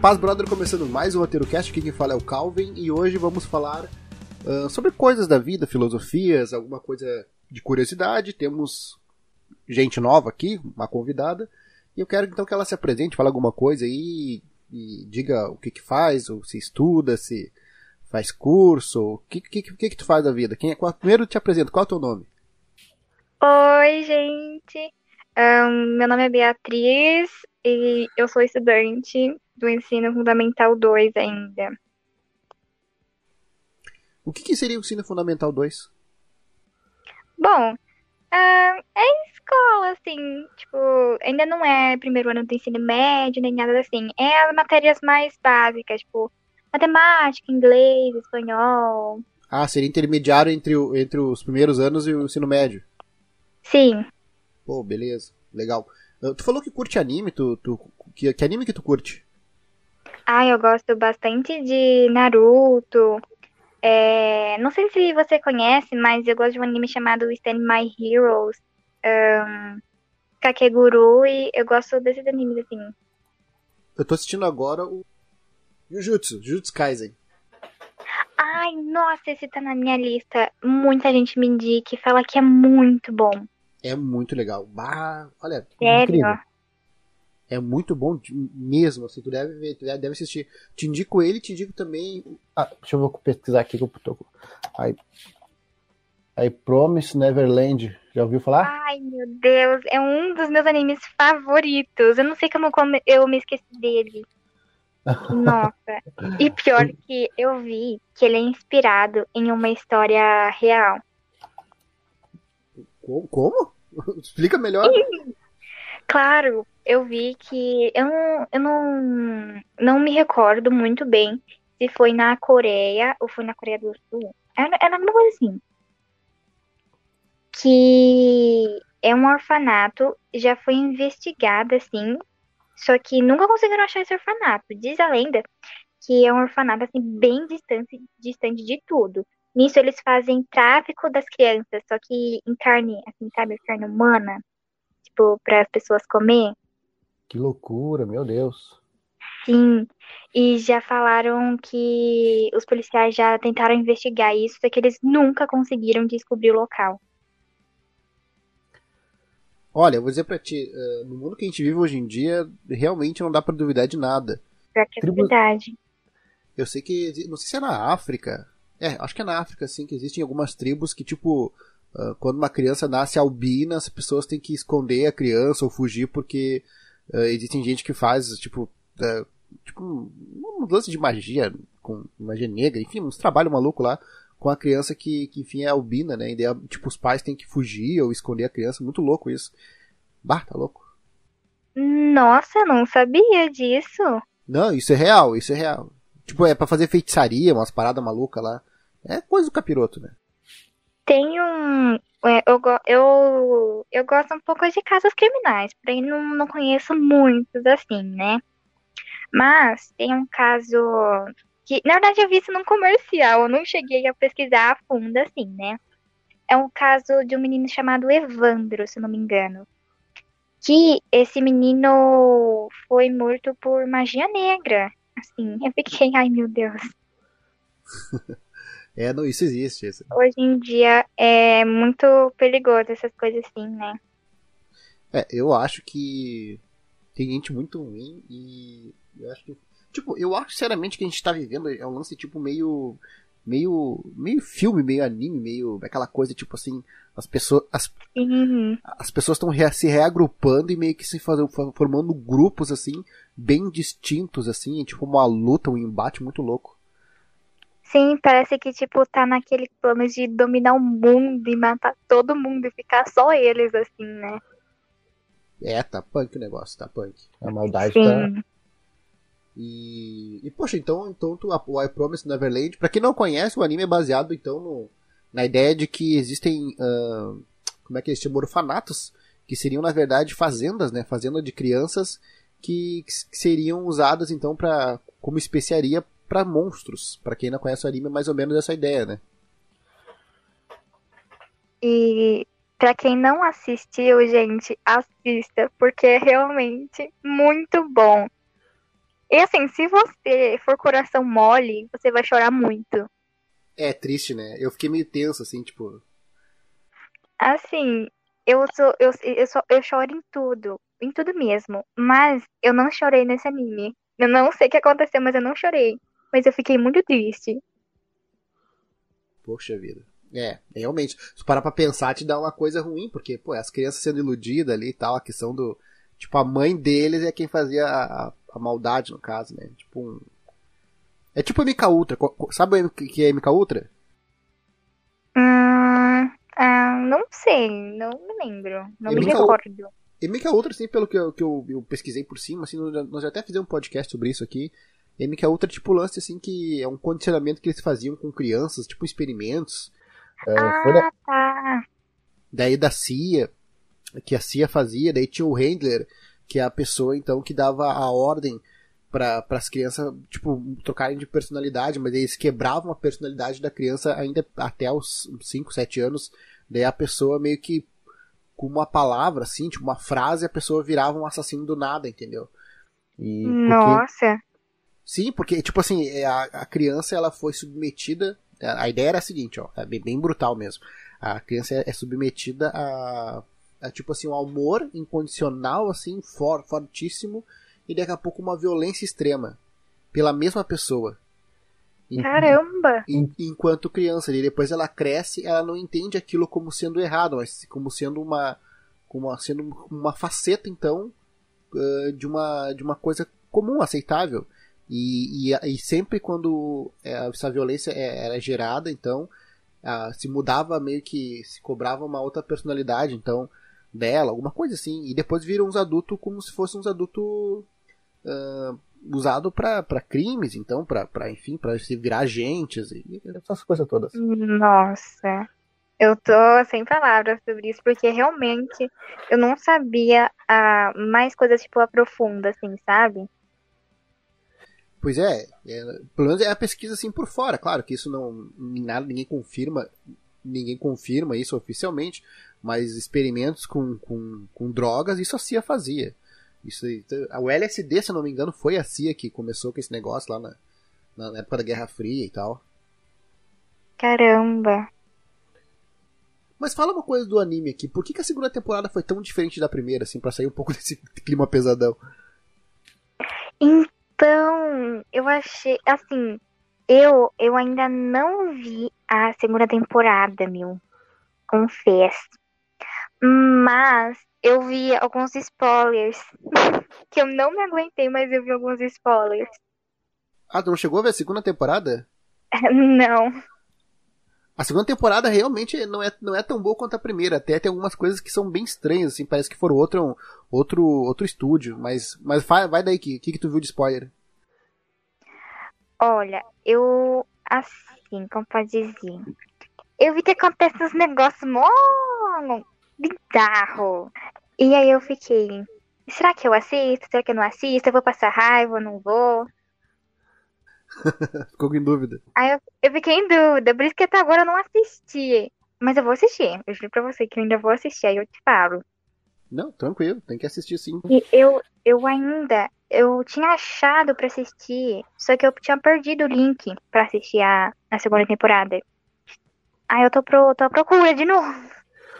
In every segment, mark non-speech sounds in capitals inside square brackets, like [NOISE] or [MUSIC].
Paz Brother começando mais um Roteiro Cast, aqui quem fala é o Calvin e hoje vamos falar uh, sobre coisas da vida, filosofias, alguma coisa de curiosidade. Temos gente nova aqui, uma convidada, e eu quero então que ela se apresente, fale alguma coisa aí e diga o que que faz, ou se estuda, se faz curso, o que que, que, que tu faz da vida. Quem é, qual, primeiro te apresento, qual é o teu nome? Oi, gente. Um, meu nome é Beatriz e eu sou estudante do ensino fundamental 2 ainda. O que, que seria o ensino fundamental 2? Bom, uh, é escola, assim, tipo, ainda não é primeiro ano do ensino médio, nem nada assim. É as matérias mais básicas, tipo, matemática, inglês, espanhol. Ah, seria intermediário entre, o, entre os primeiros anos e o ensino médio. Sim. Pô, beleza. Legal. Uh, tu falou que curte anime, tu, tu, que, que anime que tu curte? Ah, eu gosto bastante de Naruto. É, não sei se você conhece, mas eu gosto de um anime chamado Stand My Heroes. Um, Kakeguru e eu gosto desses animes assim. Eu tô assistindo agora o Jujutsu, Jujutsu Kaisen. Ai, nossa, esse tá na minha lista. Muita gente me indica e fala que é muito bom. É muito legal. Bah, olha, Sério? incrível. É muito bom mesmo, assim, tu deve ver, tu deve assistir. Te indico ele, te indico também. Ah, deixa eu pesquisar aqui que eu tô. Aí, aí Promise Neverland, já ouviu falar? Ai, meu Deus, é um dos meus animes favoritos. Eu não sei como, como eu me esqueci dele. [LAUGHS] Nossa. E pior que eu vi que ele é inspirado em uma história real. Como? [LAUGHS] Explica melhor. Claro, eu vi que eu não, eu não, não me recordo muito bem se foi na Coreia ou foi na Coreia do Sul. Era, era uma coisa assim. Que é um orfanato, já foi investigado assim, só que nunca conseguiram achar esse orfanato. Diz a lenda que é um orfanato assim bem distante, distante de tudo. Nisso eles fazem tráfico das crianças, só que em carne, assim, sabe, carne humana, tipo, para as pessoas comer. Que loucura, meu Deus. Sim, e já falaram que os policiais já tentaram investigar isso, só que eles nunca conseguiram descobrir o local. Olha, eu vou dizer pra ti, uh, no mundo que a gente vive hoje em dia, realmente não dá pra duvidar de nada. Pra que é Tribu... verdade. Eu sei que, não sei se é na África, é, acho que é na África, assim, que existem algumas tribos que, tipo, uh, quando uma criança nasce albina, as pessoas têm que esconder a criança ou fugir porque uh, existem gente que faz, tipo, uh, tipo um, lance de magia, com magia negra, enfim, uns trabalhos malucos lá com a criança que, que, enfim, é albina, né? E daí, tipo, os pais têm que fugir ou esconder a criança. Muito louco isso. Bah, tá louco. Nossa, não sabia disso. Não, isso é real, isso é real. Tipo, é pra fazer feitiçaria, umas paradas malucas lá. É coisa do capiroto, né? Tem um. É, eu, eu, eu gosto um pouco de casos criminais, porém não, não conheço muitos assim, né? Mas tem um caso que, na verdade, eu vi isso num comercial, eu não cheguei a pesquisar a fundo assim, né? É um caso de um menino chamado Evandro, se não me engano. Que esse menino foi morto por magia negra. Assim, [LAUGHS] eu fiquei, ai meu Deus. [LAUGHS] É, não, isso existe. Isso. Hoje em dia é muito perigoso essas coisas assim, né? É, eu acho que tem gente muito ruim e eu acho que. Tipo, eu acho sinceramente que a gente tá vivendo é um lance tipo meio. meio. meio filme, meio anime, meio. aquela coisa tipo assim. As pessoas. As, uhum. as pessoas estão se reagrupando e meio que se fazendo, formando grupos assim, bem distintos, assim, tipo uma luta, um embate muito louco. Sim, parece que, tipo, tá naquele plano de dominar o mundo e matar todo mundo e ficar só eles, assim, né? É, tá punk o negócio, tá punk. A maldade Sim. tá. E, e poxa, então, então tu, o I Promise Neverland, pra quem não conhece, o anime é baseado então no, na ideia de que existem, uh, como é que eles chamam, orfanatos, que seriam na verdade fazendas, né, fazenda de crianças que, que seriam usadas então para como especiaria para monstros. Para quem não conhece o anime, é mais ou menos essa ideia, né? E para quem não assistiu, gente, assista, porque é realmente muito bom. E assim, se você for coração mole, você vai chorar muito. É triste, né? Eu fiquei meio tenso, assim, tipo. Assim, eu sou. Eu, eu, sou, eu choro em tudo. Em tudo mesmo. Mas eu não chorei nesse anime. Eu não sei o que aconteceu, mas eu não chorei. Mas eu fiquei muito triste. Poxa vida. É, realmente. Se parar pra pensar, te dá uma coisa ruim, porque, pô, as crianças sendo iludidas ali e tal, a questão do. Tipo, a mãe deles é quem fazia a, a maldade, no caso, né? Tipo um. É tipo a MK Ultra. Sabe o que é MK Ultra? Hum, ah, não sei, não me lembro. Não MK me recordo. MK Ultra, assim, pelo que, eu, que eu, eu, pesquisei por cima, assim, nós já até fizemos um podcast sobre isso aqui. MK Ultra é tipo lance, assim, que é um condicionamento que eles faziam com crianças, tipo experimentos. É, ah, tá. Daí da CIA, que a CIA fazia, daí tinha o Handler, que é a pessoa, então, que dava a ordem para as crianças, tipo, trocarem de personalidade, mas eles quebravam a personalidade da criança ainda até os 5, 7 anos. Daí a pessoa meio que com uma palavra, assim, tipo, uma frase, a pessoa virava um assassino do nada, entendeu? E Nossa! Sim, porque, tipo assim, é, a, a criança ela foi submetida. A ideia era a seguinte, ó, é bem, bem brutal mesmo. A criança é, é submetida a, a, tipo assim, um amor incondicional, assim, for, fortíssimo, e daqui a pouco uma violência extrema pela mesma pessoa. Caramba! enquanto criança, e depois ela cresce, ela não entende aquilo como sendo errado, mas como sendo uma, como sendo uma faceta então de uma de uma coisa comum, aceitável. E, e, e sempre quando é, essa violência é, era gerada, então se mudava meio que se cobrava uma outra personalidade, então dela, alguma coisa assim. E depois viram uns adultos como se fossem uns adultos uh, usado para crimes, então, para enfim, para se virar agentes e essas coisas todas. Nossa. Eu tô sem palavras sobre isso, porque realmente eu não sabia uh, mais coisas, tipo, aprofundas, assim, sabe? Pois é, é, pelo menos é a pesquisa assim por fora, claro que isso não nada ninguém confirma, ninguém confirma isso oficialmente, mas experimentos com, com, com drogas isso a CIA fazia. Isso o LSD, se eu não me engano, foi a CIA que começou com esse negócio lá na, na época da Guerra Fria e tal. Caramba. Mas fala uma coisa do anime aqui. Por que, que a segunda temporada foi tão diferente da primeira, assim, pra sair um pouco [LAUGHS] desse clima pesadão? Então, eu achei, assim, eu, eu ainda não vi a segunda temporada, meu. Confesso. Mas eu vi alguns spoilers. [LAUGHS] que eu não me aguentei, mas eu vi alguns spoilers. Ah, tu não chegou a ver a segunda temporada? [LAUGHS] não. A segunda temporada realmente não é, não é tão boa quanto a primeira. Até tem algumas coisas que são bem estranhas, assim. Parece que foram outro, outro, outro estúdio. Mas, mas vai, vai daí, o que, que, que tu viu de spoiler? Olha, eu. Assim, como pode dizer? Eu vi que acontece uns negócios mó bizarro. E aí eu fiquei. Será que eu assisto? Será que eu não assisto? Eu vou passar raiva? ou Não vou? [LAUGHS] Ficou em dúvida. Aí eu, eu, fiquei em dúvida, por isso que até agora eu não assisti. Mas eu vou assistir. Eu juro pra você que eu ainda vou assistir, aí eu te falo. Não, tranquilo, tem que assistir sim. E eu, eu ainda, eu tinha achado pra assistir, só que eu tinha perdido o link pra assistir a, a segunda temporada. Aí eu tô, pro, tô à procura de novo.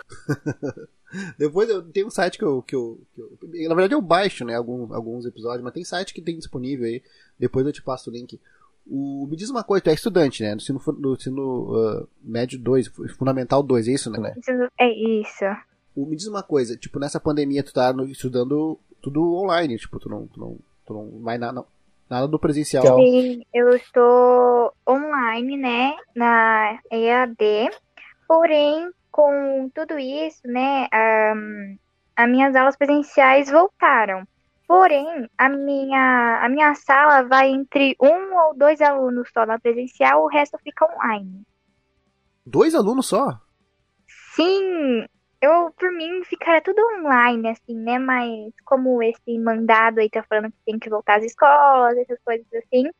[LAUGHS] Depois eu, tem um site que eu, que eu, que, eu, Na verdade eu baixo, né, alguns, alguns episódios, mas tem site que tem disponível aí. Depois eu te passo o link. O, me diz uma coisa, tu é estudante, né? No ensino, no ensino uh, médio 2, fundamental 2, é isso, né? É isso. O, me diz uma coisa, tipo, nessa pandemia tu tá no, estudando tudo online, tipo, tu não, tu não, tu não vai na, não, nada do presencial. Sim, eu estou online, né, na EAD, porém, com tudo isso, né, um, as minhas aulas presenciais voltaram. Porém, a minha, a minha sala vai entre um ou dois alunos só na presencial, o resto fica online. Dois alunos só? Sim, eu por mim ficaria tudo online, assim, né? Mas como esse mandado aí tá falando que tem que voltar às escolas, essas coisas assim.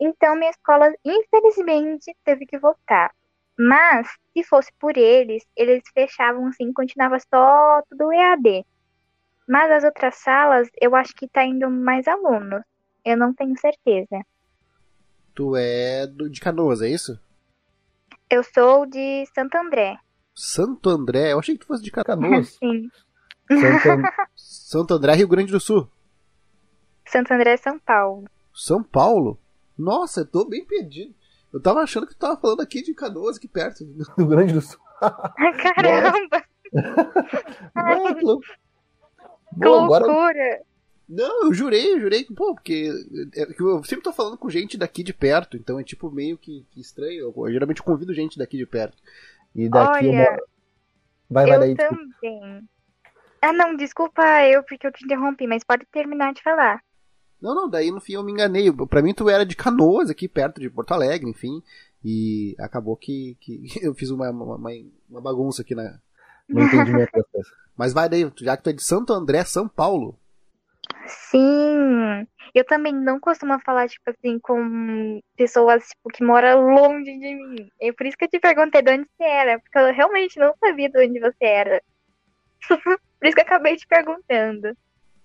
Então minha escola, infelizmente, teve que voltar. Mas, se fosse por eles, eles fechavam assim, continuava só tudo EAD. Mas as outras salas, eu acho que tá indo mais alunos. Eu não tenho certeza. Tu é do, de Canoas, é isso? Eu sou de Santo André. Santo André? Eu achei que tu fosse de Canoas. [LAUGHS] Sim. Santo, Santo André, Rio Grande do Sul. Santo André, São Paulo. São Paulo? Nossa, eu tô bem perdido. Eu tava achando que tu tava falando aqui de Canoas, aqui perto. Do Rio Grande do Sul. [LAUGHS] Caramba! Não, que louco. Que Bom, agora loucura! Não, eu jurei, eu jurei pô, porque é que eu sempre tô falando com gente daqui de perto, então é tipo meio que, que estranho. Eu, geralmente convido gente daqui de perto. E daqui Olha, uma... Vai, vai eu daí. desculpa. também. Ah, não, desculpa eu porque eu te interrompi, mas pode terminar de falar. Não, não, daí no fim eu me enganei. Pra mim tu era de Canoas, aqui perto de Porto Alegre, enfim. E acabou que, que [LAUGHS] eu fiz uma, uma, uma- bagunça aqui na. No [LAUGHS] entendimento das coisas. [LAUGHS] Mas vai daí, já que tu é de Santo André, São Paulo. Sim, eu também não costumo falar, tipo assim, com pessoas tipo, que moram longe de mim. É por isso que eu te perguntei de onde você era, porque eu realmente não sabia de onde você era. [LAUGHS] por isso que eu acabei te perguntando.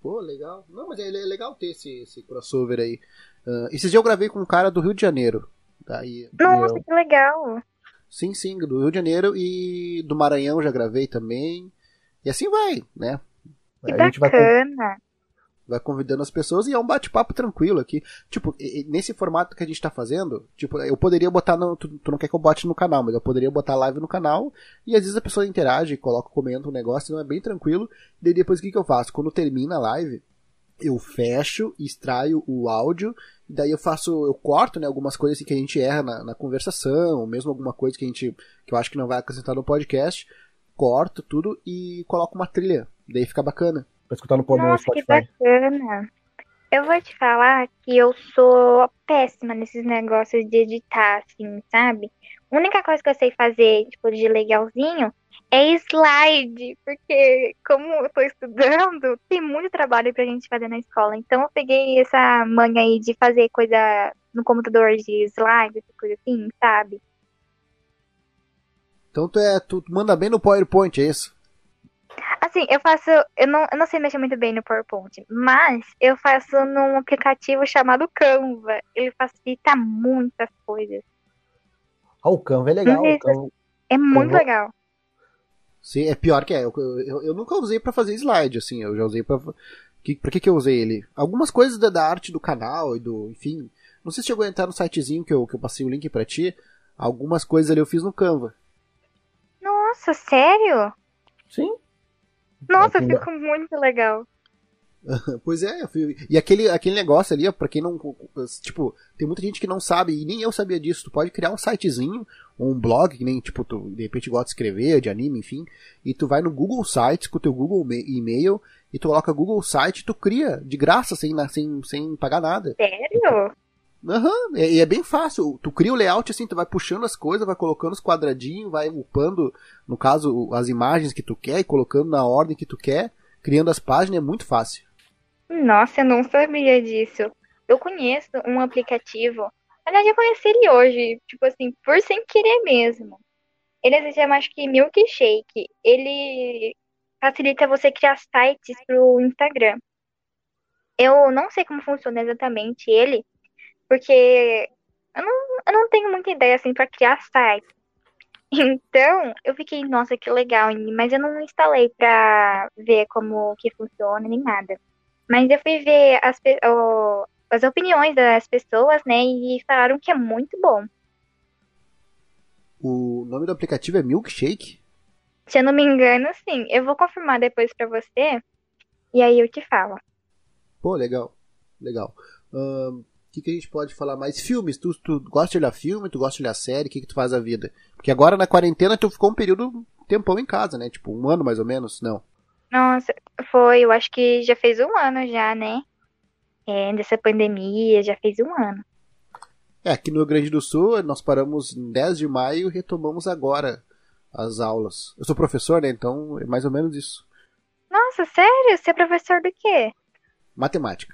Pô, legal. Não, mas é é legal ter esse, esse crossover aí. Ah, esses dias eu gravei com um cara do Rio de Janeiro. Tá? E- Nossa, Eu- que legal. sim, sim, do Rio de Janeiro e do Maranhão já gravei também. E assim vai, né? Que A gente vai bacana. Vai convidando as pessoas e é um bate-papo tranquilo aqui. Tipo, e- e nesse formato que a gente tá fazendo, tipo, eu poderia botar no. Tu, tu não quer que eu bote no canal, mas eu poderia botar live no canal e às vezes a pessoa interage, coloca, comenta um negócio, então é bem tranquilo. Daí depois o que, que eu faço? Quando termina a live, eu fecho, extraio o áudio, e daí eu faço, eu corto, né, algumas coisas assim que a gente erra na, na conversação, ou mesmo alguma coisa que a gente, que eu acho que não vai acrescentar no podcast, corto tudo e coloco uma trilha. Daí fica bacana. Pra escutar no, no Nossa, que bacana. Eu vou te falar que eu sou péssima nesses negócios de editar, assim, sabe? A única coisa que eu sei fazer, tipo, de legalzinho é slide, porque como eu tô estudando, tem muito trabalho pra gente fazer na escola. Então eu peguei essa manha aí de fazer coisa no computador de slide, essa coisa assim, sabe? Então tu, é, tu manda bem no PowerPoint, é isso? Assim, eu faço. Eu não, eu não sei mexer muito bem no PowerPoint, mas eu faço num aplicativo chamado Canva. Ele facilita muitas coisas. Ah, o Canva é legal. Uhum. Canva... É muito Canva- legal. Sim, é pior que é. Eu, eu, eu nunca usei pra fazer slide, assim. Eu já usei pra. Que, pra que, que eu usei ele? Algumas coisas da, da arte do canal e do. Enfim. Não sei se chegou a entrar no sitezinho que eu, que eu passei o link pra ti. Algumas coisas ali eu fiz no Canva. Nossa, sério? Sim. Nossa, Aqui, ficou muito legal. [LAUGHS] Pois é, e aquele, aquele negócio ali, ó, pra quem não. Tipo, tem muita gente que não sabe, e nem eu sabia disso. Tu pode criar um sitezinho, um blog, que nem, tipo, tu de repente gosta de escrever, de anime, enfim. E tu vai no Google Sites com o teu Google e-mail, e tu coloca Google Site, tu cria de graça, sem, sem, sem pagar nada. Sério? Aham, e e é bem fácil. Tu cria o layout assim, tu vai puxando as coisas, vai colocando os quadradinhos, vai upando, no caso, as imagens que tu quer e colocando na ordem que tu quer, criando as páginas, é muito fácil. Nossa, eu não sabia disso. Eu conheço um aplicativo. Aliás, eu conheci ele hoje, tipo assim, por sem querer mesmo. Ele se chama, acho que Milkshake. Ele facilita você criar sites pro Instagram. Eu não sei como funciona exatamente ele, porque eu não, eu não tenho muita ideia assim para criar site. Então, eu fiquei, nossa, que legal, mas eu não instalei pra ver como que funciona nem nada. Mas eu fui ver as, o- as opiniões das pessoas, né, e falaram que é muito bom. O nome do aplicativo é Milkshake? Se eu não me engano, sim. Eu vou confirmar depois pra você, e aí eu te falo. Pô, legal. Legal. Que, que a gente pode falar mais? Filmes, tu, tu gosta de olhar filme, tu gosta de olhar série, o que, que tu faz da vida? Porque agora na quarentena tu ficou um período, tempão em casa, né? Tipo, um ano mais ou menos, não. Nossa, foi, eu acho que já fez um ano já, né? É, dessa pandemia, já fez um ano. É, aqui no Rio Grande do Sul nós paramos em 10 de maio e retomamos agora as aulas. Eu sou professor, né? Então é mais ou menos isso. Nossa, sério? Você é professor do quê? Matemática.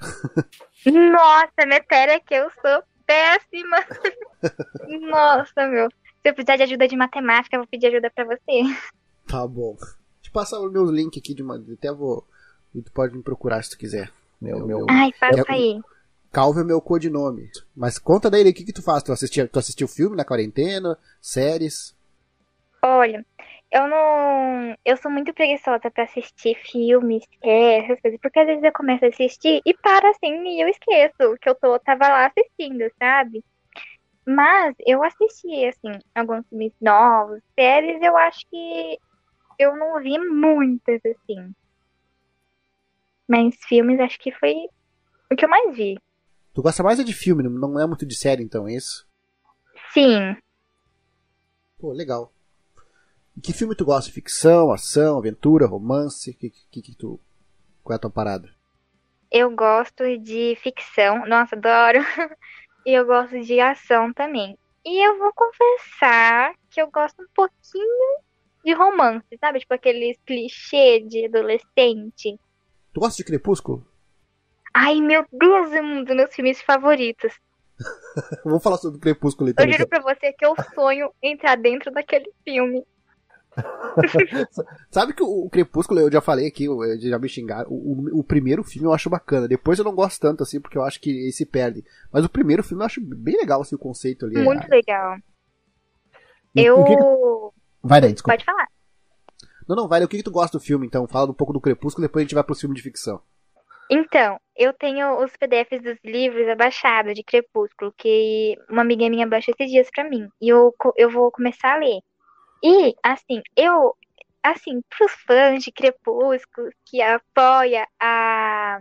Nossa, matéria que eu sou péssima. [LAUGHS] Nossa, meu. Se eu precisar de ajuda de matemática, eu vou pedir ajuda pra você. Tá bom. Te passar o meu link aqui de uma. Até vou. e Tu pode me procurar se tu quiser. Meu, Eu- meu. eu- Ai, passa É- aí. Calvo é meu codinome. Mas conta daí, o que que tu faz? Tu assistiu, tu assistiu filme na quarentena? Séries? Olha, eu não. Eu sou muito preguiçosa pra assistir filmes, séries, essas coisas, porque às vezes eu começo a assistir e para assim e eu esqueço que eu tô, tava lá assistindo, sabe? Mas eu assisti, assim, alguns filmes novos, séries, eu acho que eu não vi muitas, assim. Mas filmes acho que foi o que eu mais vi. Tu gosta mais é de filme, não é muito de série, então, é isso? Sim. Pô, legal. Que filme tu gosta? Ficção, ação, aventura, romance? Que, que, que tu... Qual é a tua parada? Eu gosto de ficção. Nossa, adoro. [LAUGHS] e eu gosto de ação também. E eu vou confessar que eu gosto um pouquinho de romance, sabe? Tipo aqueles clichê de adolescente. Tu gosta de Crepúsculo? Ai, meu Deus, é um dos meus filmes favoritos. [LAUGHS] Vamos falar sobre Crepúsculo então. Eu juro pra você que eu sonho entrar dentro daquele filme. [LAUGHS] Sabe que o, o Crepúsculo, eu já falei aqui, eu já me xingaram. O, o, o, primeiro filme eu acho bacana. Depois eu não gosto tanto, assim, porque eu acho que ele se perde. Mas o primeiro filme eu acho bem legal, assim, o conceito ali. Muito é... legal. E- Eu. que que- Vai daí, desculpa. Pode falar. Não, não, vai, o que, que tu gosta do filme, então? Fala um pouco do Crepúsculo, depois a gente vai pro filme de ficção. Então, eu tenho os PDFs dos livros abaixados de Crepúsculo, que uma amiga minha baixou esses dias pra mim. E eu, eu vou começar a ler. E, assim, eu. Assim, pros fãs de Crepúsculo que apoia a.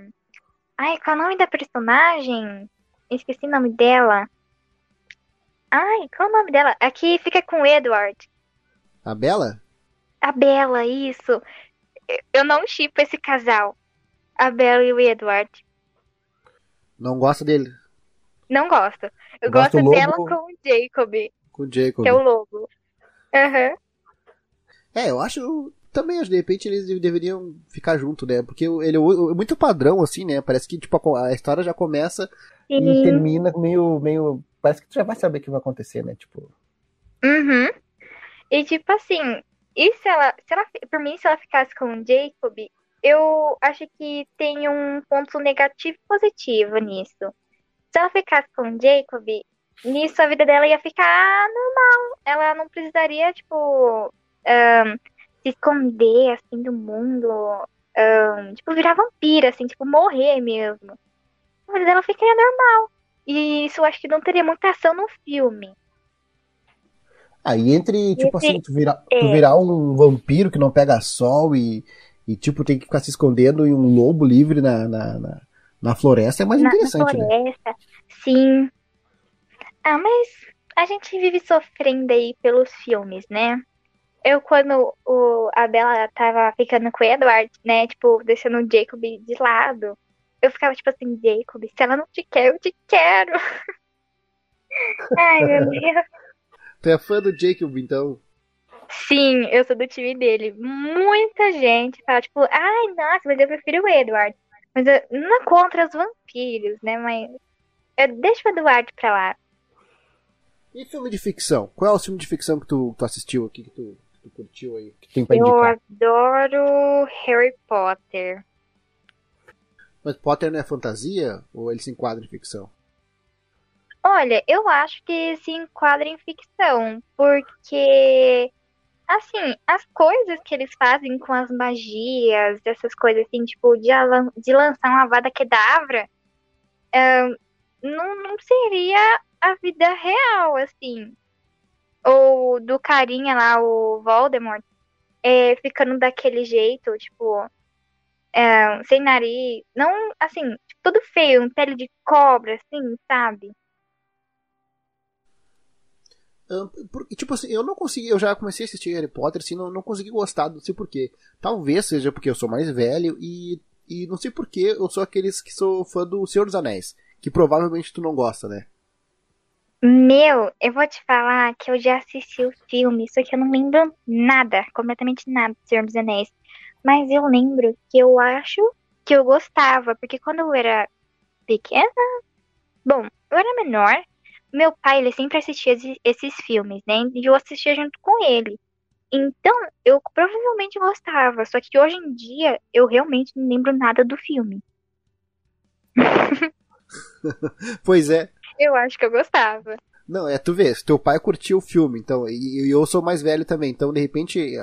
Ai, qual é o nome da personagem? Esqueci o nome dela. Ai, qual é o nome dela? Aqui fica com o Edward. A Bela? A Bella, isso. Eu não chipo esse casal. A Bella e o Edward. Não gosta dele? Não gosto. Eu Gosto gosto dela com o Jacob, Com o Jacob. que é o lobo. Aham. É, eu acho. Também, acho, de repente eles deveriam ficar junto, né? Porque ele é muito padrão, assim, né? Parece que, tipo, a, história já começa. E Sim. termina meio, meio. Parece que tu já vai saber o que vai acontecer, né? Tipo. Uhum. E tipo assim, e se ela, se ela, por mim, se ela ficasse com o Jacob, eu acho que tem um ponto negativo e positivo nisso. Se ela ficasse com o Jacob, nisso a vida dela ia ficar normal. Ela não precisaria, tipo, ahn, se esconder, assim, do mundo. ahn, tipo, virar vampira, assim, tipo, morrer mesmo. A vida dela ficaria normal. E isso eu acho que não teria muita ação no filme. Ah, e entre, tipo Entre- assim, tu virar, tu é. virar um vampiro que não pega sol e, e tipo, tem que ficar se escondendo e um lobo livre na, na, na, na floresta é mais na, na interessante, né? floresta. Sim. Ah, mas a gente vive sofrendo aí pelos filmes, né? Eu, quando o, a Bella tava ficando com o Edward, né? Tipo, deixando o Jacob de lado. Eu ficava tipo assim, Jacob, se ela não te quer, eu te quero. [LAUGHS] Ai, meu [LAUGHS] Deus. Tu é fã do Jacob, então. Sim, eu sou do time dele. Muita gente fala, tipo, ai, nossa, mas eu prefiro o Edward. Mas eu não é contra os vampiros, né? Mas eu deixo o Edward pra lá. E filme de ficção? Qual é o filme de ficção que tu, tu assistiu aqui, que tu, tu curtiu aí? Que tem pra Eu indicar. adoro Harry Potter. Mas Potter não é fantasia? Ou ele se enquadra em ficção? Olha, eu acho que se enquadra em ficção, porque, assim, as coisas que eles fazem com as magias, essas coisas assim, tipo, de, de lançar uma vada kedavra, ahn, não, não seria a vida real, assim. Ou do carinha lá, o Voldemort, é, ficando daquele jeito, tipo, é, sem nariz, não, assim, tipo, todo feio, um pele de cobra, assim, sabe? Tipo assim, eu não consegui, eu já comecei a assistir Harry Potter, assim, não, não consegui gostar, não sei porquê. Talvez seja porque eu sou mais velho e, e não sei porquê, eu sou aqueles que sou fã do Senhor dos Anéis, que provavelmente tu não gosta, né? Meu, eu vou te falar que eu já assisti o filme, só que eu não lembro nada, completamente nada do Senhor dos Anéis. Mas eu lembro que eu acho que eu gostava, porque quando eu era pequena, bom, eu era menor, meu pai, ele sempre assistia esse- esses filmes, né? E eu assistia junto com ele. Então, eu provavelmente gostava, só que hoje em dia eu realmente não lembro nada do filme. [LAUGHS] pois é. Eu acho que eu gostava. Não, é, tu vê, teu pai curtiu o filme, então, e, e eu sou mais velho também, então de repente,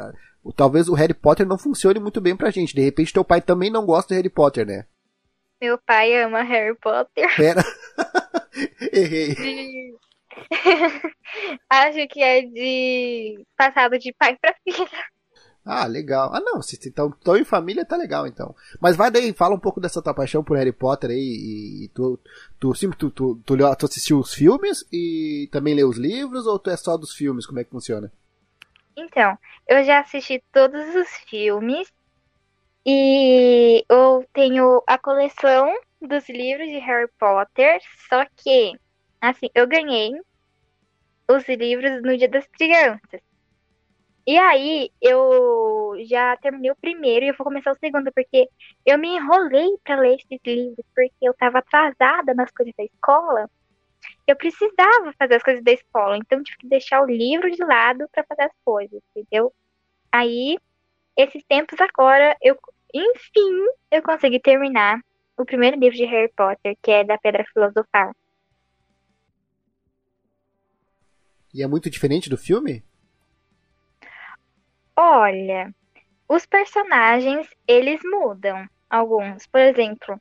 talvez o Harry Potter não funcione muito bem pra gente. De repente teu pai também não gosta de Harry Potter, né? Meu pai ama Harry Potter. Pera. [LAUGHS] Errei. [LAUGHS] Acho que é de passado de pai pra filha. Ah, legal. Ah, não, se estão em família, tá legal então. Mas vai daí, fala um pouco dessa tua paixão por Harry Potter aí. E, e tu, tu, sim, tu, tu, tu, tu, assistiu os filmes e também leu os livros ou tu é só dos filmes? Como é que funciona? Então, eu já assisti todos os filmes e eu tenho a coleção dos livros de Harry Potter, só que, assim, eu ganhei os livros no Dia das Crianças. E aí, eu já terminei o primeiro e eu vou começar o segundo, porque eu me enrolei para ler esses livros, porque eu tava atrasada nas coisas da escola. Eu precisava fazer as coisas da escola, então tive que deixar o livro de lado para fazer as coisas, entendeu? Aí, esses tempos agora, eu, enfim, eu consegui terminar o primeiro livro de Harry Potter, que é da Pedra Filosofal. E é muito diferente do filme? Olha, os personagens, eles mudam. Alguns. Por exemplo,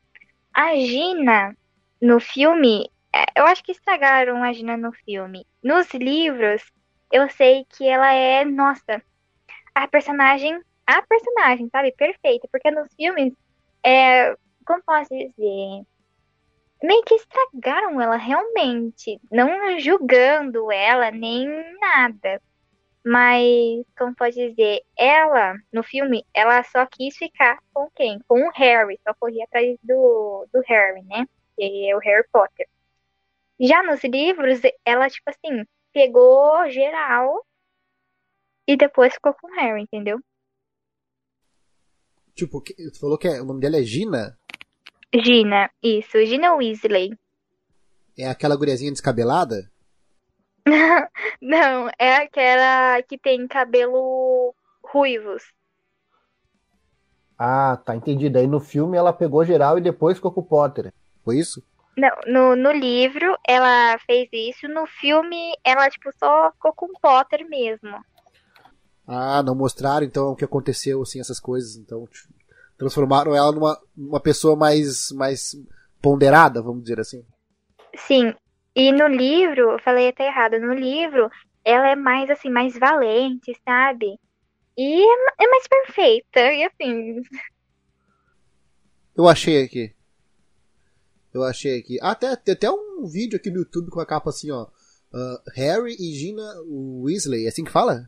a Gina no filme. É, eu acho que estragaram a Gina no filme. Nos livros, eu sei que ela é, nossa, a personagem. A personagem, sabe? Perfeita. Porque nos filmes, é, como posso dizer? Meio que estragaram ela realmente. Não julgando ela, nem nada. Mas, como pode dizer, ela, no filme, ela só quis ficar com quem? Com o Harry, só corria atrás do, do Harry, né? Que é o Harry Potter. Já nos livros, ela, tipo assim, pegou geral e depois ficou com o Harry, entendeu? Tipo, tu falou que é, o nome dela é Gina? Gina, isso, Gina Weasley. É aquela guriazinha descabelada? [LAUGHS] Não, é aquela que tem cabelo ruivos. Ah, tá, entendi. Daí no filme ela pegou geral e depois ficou com o Potter. Foi isso? Não, no, no livro ela fez isso, no filme ela, tipo, só ficou com o Potter mesmo. Ah, não mostraram então o que aconteceu, assim, essas coisas, então transformaram ela numa uma pessoa mais, mais ponderada, vamos dizer assim. Sim, e no livro, eu falei até errado, no livro, ela é mais assim, mais valente, sabe? E é, é mais perfeita, e assim. Eu achei aqui. Eu achei aqui. Até, tem até um vídeo aqui no YouTube com a capa assim, ó. Uh, Harry e Gina Weasley, é assim que fala?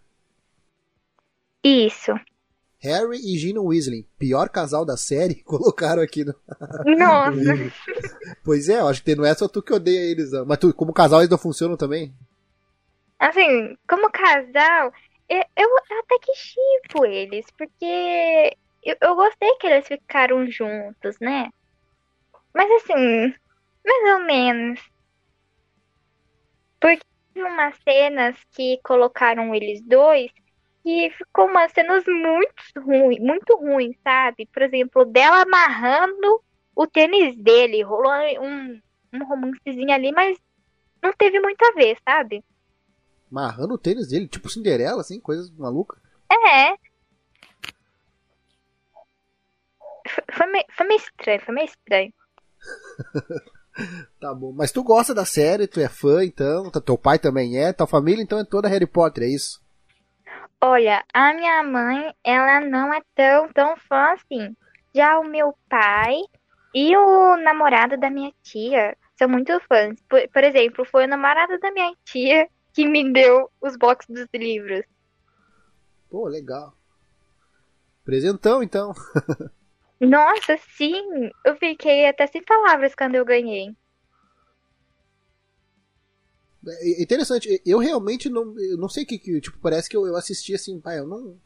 Isso. Harry e Gina Weasley, pior casal da série, [LAUGHS] colocaram aqui no. Nossa! [LAUGHS] pois é, eu acho que não é só tu que odeia eles, não. Mas tu, como casal eles não funcionam também? Assim, como casal, eu, eu até que chipo eles, porque eu, eu gostei que eles ficaram juntos, né? Mas assim, mais ou menos. Porque umas cenas que colocaram eles dois que ficou umas cenas muito ruins, muito ruins, sabe? Por exemplo, dela amarrando o tênis dele, rolou um, um romancezinho ali, mas não teve muito a ver, sabe? Amarrando o tênis dele, tipo Cinderela, assim, coisas malucas. É. Foi meio, foi meio estranho, foi meio estranho. [LAUGHS] tá bom, mas tu gosta da série, tu é fã, então, teu pai também é, tua família então é toda Harry Potter, é isso? Olha, a minha mãe, ela não é tão, tão fã assim. Já o meu pai e o namorado da minha tia são muito fãs. Por, por exemplo, foi o namorado da minha tia que me deu os boxes dos livros. Pô, legal. Presentão, então. [LAUGHS] Nossa, sim. Eu fiquei até sem palavras quando eu ganhei. É interessante, eu realmente não, eu não sei o que, que, tipo, parece que eu, eu assisti assim, pai, eu não,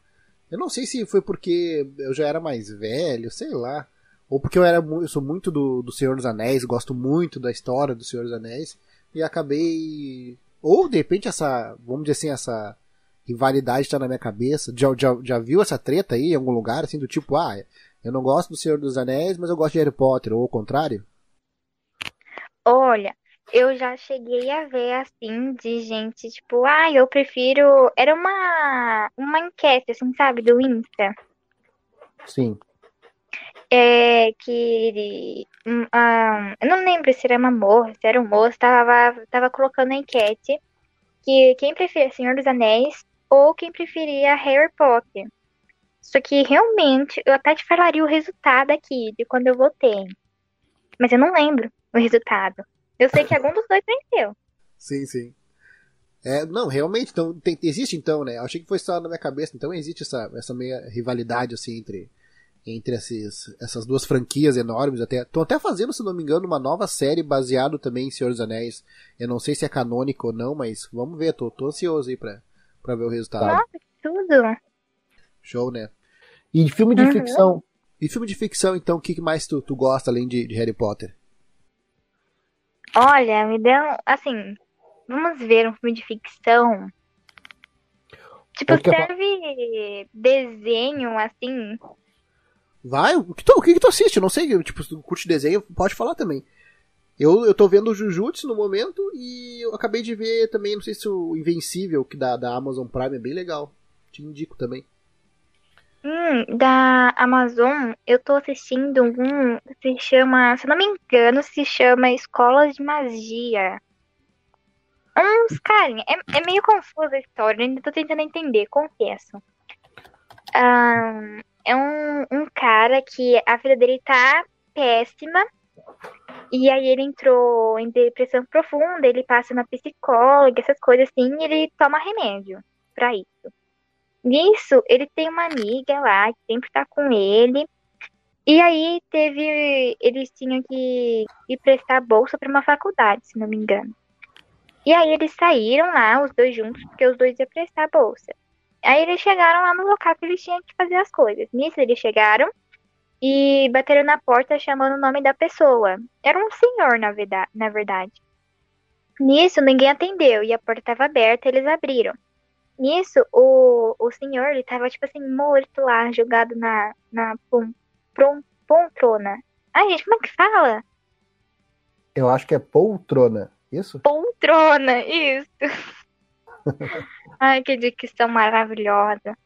eu não sei se foi porque eu já era mais velho, sei lá, ou porque eu era, eu sou muito do, do Senhor dos Anéis, gosto muito da história do Senhor dos Anéis, e acabei, ou de repente essa, vamos dizer assim, essa rivalidade está na minha cabeça, já, já, já viu essa treta aí em algum lugar, assim, do tipo, ah, eu não gosto do Senhor dos Anéis, mas eu gosto de Harry Potter, ou o contrário? Olha, eu já cheguei a ver assim de gente, tipo, ah, eu prefiro. Era uma, uma enquete, assim, sabe, do Insta. Sim. É que um, ah, eu não lembro se era uma moça, se era um moço, tava, tava colocando a enquete que quem preferia Senhor dos Anéis ou quem preferia Harry Potter. Só que realmente, eu até te falaria o resultado aqui, de quando eu votei. Mas eu não lembro o resultado. Eu sei que algum dos dois venceu. Sim, sim. É, não, realmente, então, tem, existe então, né? Eu achei que foi só na minha cabeça, então existe essa, essa meia rivalidade, assim, entre, entre esses, essas duas franquias enormes. até Estão até fazendo, se não me engano, uma nova série baseada também em Senhor dos Anéis. Eu não sei se é canônico ou não, mas vamos ver, tô, tô ansioso aí pra, pra ver o resultado. Nossa, tudo! Show, né? E filme de uhum. ficção? E filme de ficção, então, o que mais tu, tu gosta além de, de Harry Potter? Olha, me deu. Assim, vamos ver um filme de ficção. Tipo, serve desenho, assim. Vai, o que, tu, o que, tu assiste? Eu não sei, tipo, se tu curte desenho, pode falar também. Eu, eu tô vendo o Jujutsu no momento e eu acabei de ver também, não sei se o Invencível, que da, da Amazon Prime é bem legal. Te indico também. Hum, da Amazon, eu tô assistindo um, se chama, se não me engano, se chama Escolas de Magia. Uns carinha, é, é meio confusa a história, ainda tô tentando entender, confesso. Um, é um, um cara que a vida dele tá péssima, e aí ele entrou em depressão profunda, ele passa na psicóloga, essas coisas assim, e ele toma remédio pra isso. Nisso, ele tem uma amiga lá que sempre tá com ele. E aí teve. Eles tinham que ir prestar bolsa para uma faculdade, se não me engano. E aí eles saíram lá, os dois juntos, porque os dois iam prestar bolsa. Aí eles chegaram lá no local que eles tinham que fazer as coisas. Nisso eles chegaram e bateram na porta chamando o nome da pessoa. Era um senhor, na verdade. Na verdade. Nisso ninguém atendeu e a porta estava aberta, eles abriram. Nisso, o, o senhor, ele tava, tipo assim, morto lá, jogado na, na pom, prom, poltrona. Ai, gente, como é que fala? Eu acho que é poltrona, isso? Poltrona, isso. [LAUGHS] Ai, que dicção maravilhosa.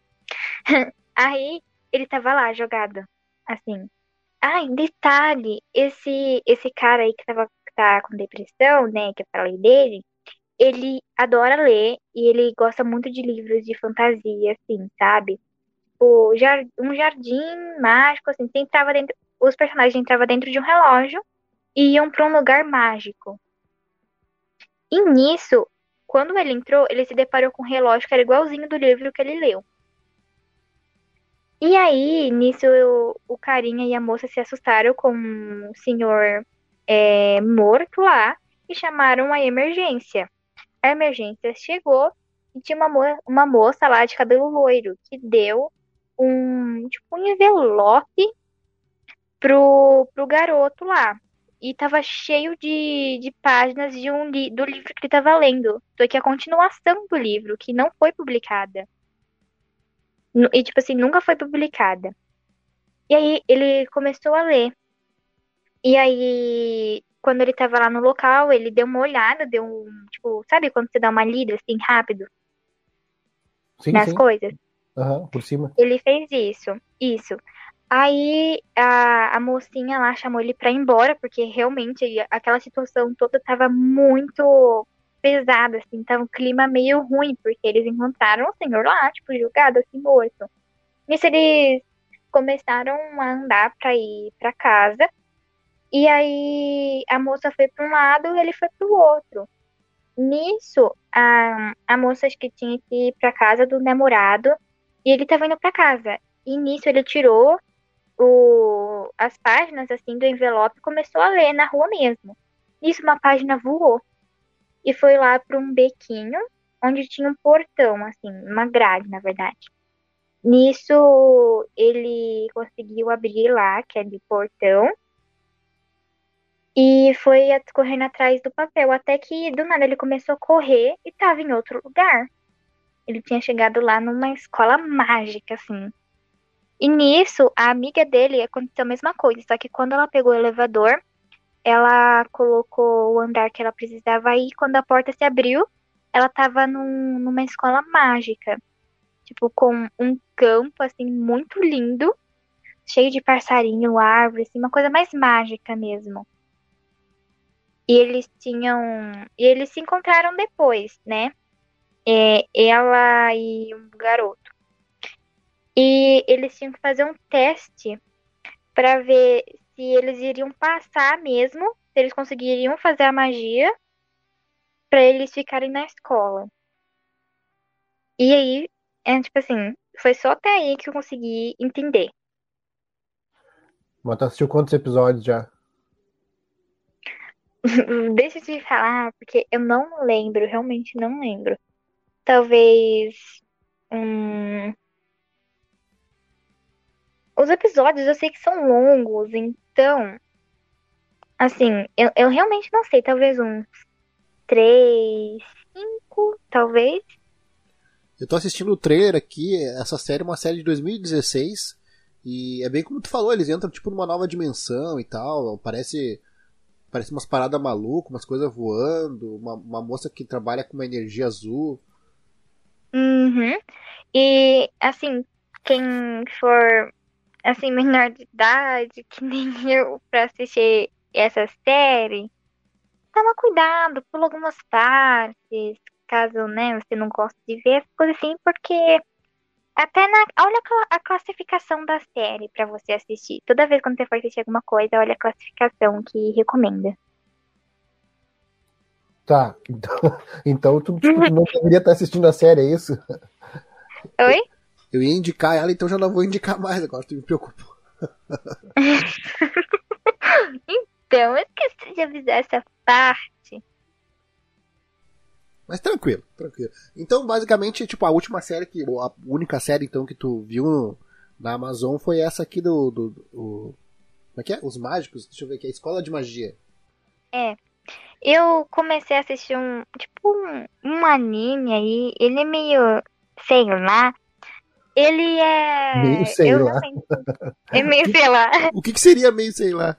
[LAUGHS] Aí, ele tava lá, jogado, assim. Ai, detalhe, esse, esse cara aí que tava tá com depressão, né, que eu falei dele, ele adora ler e ele gosta muito de livros de fantasia, assim, sabe? O jar um jardim mágico, assim, entrava dentro, os personagens entravam dentro de um relógio e iam para um lugar mágico. E nisso, quando ele entrou, ele se deparou com um relógio que era igualzinho do livro que ele leu. E aí, nisso, eu, o carinha e a moça se assustaram com um senhor é, morto lá e chamaram a emergência a emergência chegou e tinha uma, mo uma moça lá de cabelo loiro que deu um tipo um envelope pro, pro garoto lá. E tava cheio de, de páginas de um li do livro que ele tava lendo. Só que a continuação do livro, que não foi publicada. E, tipo assim, nunca foi publicada. E aí ele começou a ler. E aí quando ele tava lá no local, ele deu uma olhada, deu um, tipo, sabe quando você dá uma lida assim rápido sim, nas sim. coisas? Uhum, por cima. Ele fez isso, isso. Aí a, a mocinha lá chamou ele pra ir embora, porque realmente aquela situação toda tava muito pesada, assim, tava um clima meio ruim, porque eles encontraram o senhor lá, tipo, jogado assim, morto. Nisso eles começaram a andar pra ir pra casa, e aí a moça foi para um lado e ele foi para o outro. Nisso, a, a moça acho que tinha que ir para casa do namorado e ele estava indo para casa. E nisso ele tirou o, as páginas assim do envelope e começou a ler na rua mesmo. Nisso uma página voou e foi lá para um bequinho onde tinha um portão, assim, uma grade, na verdade. Nisso ele conseguiu abrir lá aquele portão e foi correndo atrás do papel, até que do nada ele começou a correr e tava em outro lugar. Ele tinha chegado lá numa escola mágica, assim. E nisso, a amiga dele aconteceu a mesma coisa, só que quando ela pegou o elevador, ela colocou o andar que ela precisava ir. Quando a porta se abriu, ela tava num, numa escola mágica. Tipo, com um campo, assim, muito lindo. Cheio de passarinho, árvore, assim, uma coisa mais mágica mesmo. E eles tinham. E eles se encontraram depois, né? É, ela e um garoto. E eles tinham que fazer um teste para ver se eles iriam passar mesmo, se eles conseguiriam fazer a magia para eles ficarem na escola. E aí, é tipo assim, foi só até aí que eu consegui entender. Mas tu assistiu quantos episódios já? [LAUGHS] Deixa te falar, porque eu não lembro, realmente não lembro. Talvez. Hum... Os episódios eu sei que são longos, então. Assim, eu, eu realmente não sei, talvez uns três, cinco, talvez. Eu tô assistindo o trailer aqui, essa série é uma série de 2016 e é bem como tu falou, eles entram tipo numa nova dimensão e tal, parece parece umas paradas malucas, umas coisas voando, uma, uma moça que trabalha com uma energia azul. Uhum. E assim, quem for assim menor de idade, que nem [LAUGHS] eu, pra assistir essa série, toma cuidado, pula algumas partes, caso, né, você não goste de ver, coisas assim, porque até na, olha a classificação da série para você assistir. Toda vez quando você for assistir alguma coisa, olha a classificação que recomenda. Tá, então, [LAUGHS] então tu tipo, não deveria estar assistindo a série, é isso? [LAUGHS] Oi? Eu ia indicar ela, então já não vou indicar mais agora, tu me preocupa. [LAUGHS] então, eu esqueci de avisar essa parte. Mas tranquilo, tranquilo. Então, basicamente, tipo, a última série que. A única série então que tu viu no, na Amazon foi essa aqui do. do, do como é que é? Os Mágicos? Deixa eu ver aqui, a Escola de Magia. É. Eu comecei a assistir um. Tipo, um, um anime aí. Ele é meio. Sei lá. Ele é. Meio sei eu lá. É meio [LAUGHS] sei lá. O que, que seria meio sei lá?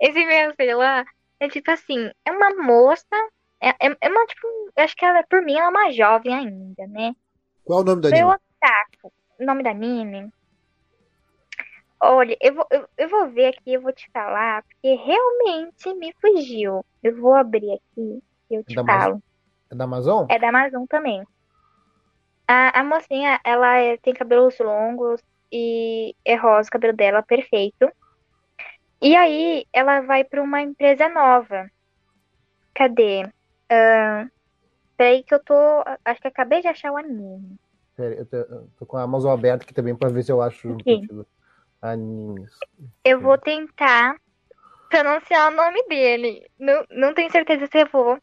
Esse meio sei lá é tipo assim: é uma moça. É, é, é uma, tipo. Acho que ela, por mim, ela é uma jovem ainda, né? Qual é o nome o anime? Otaku. O nome da anime. Olha, eu vou, eu, eu vou ver aqui, eu vou te falar, porque realmente me fugiu. Eu vou abrir aqui e eu te Da falo. É da Amazon? É da Amazon também. A, a mocinha, ela é- tem cabelos longos e é rosa o cabelo dela, perfeito. E aí, ela vai para uma empresa nova. Cadê? Ah, peraí que eu tô... Acho que acabei de achar o anime. Pera, eu tô, eu tô com a Amazon aberta aqui também pra ver se eu acho. Animes. Eu vou tentar pronunciar o nome dele. Não, não tenho certeza se eu vou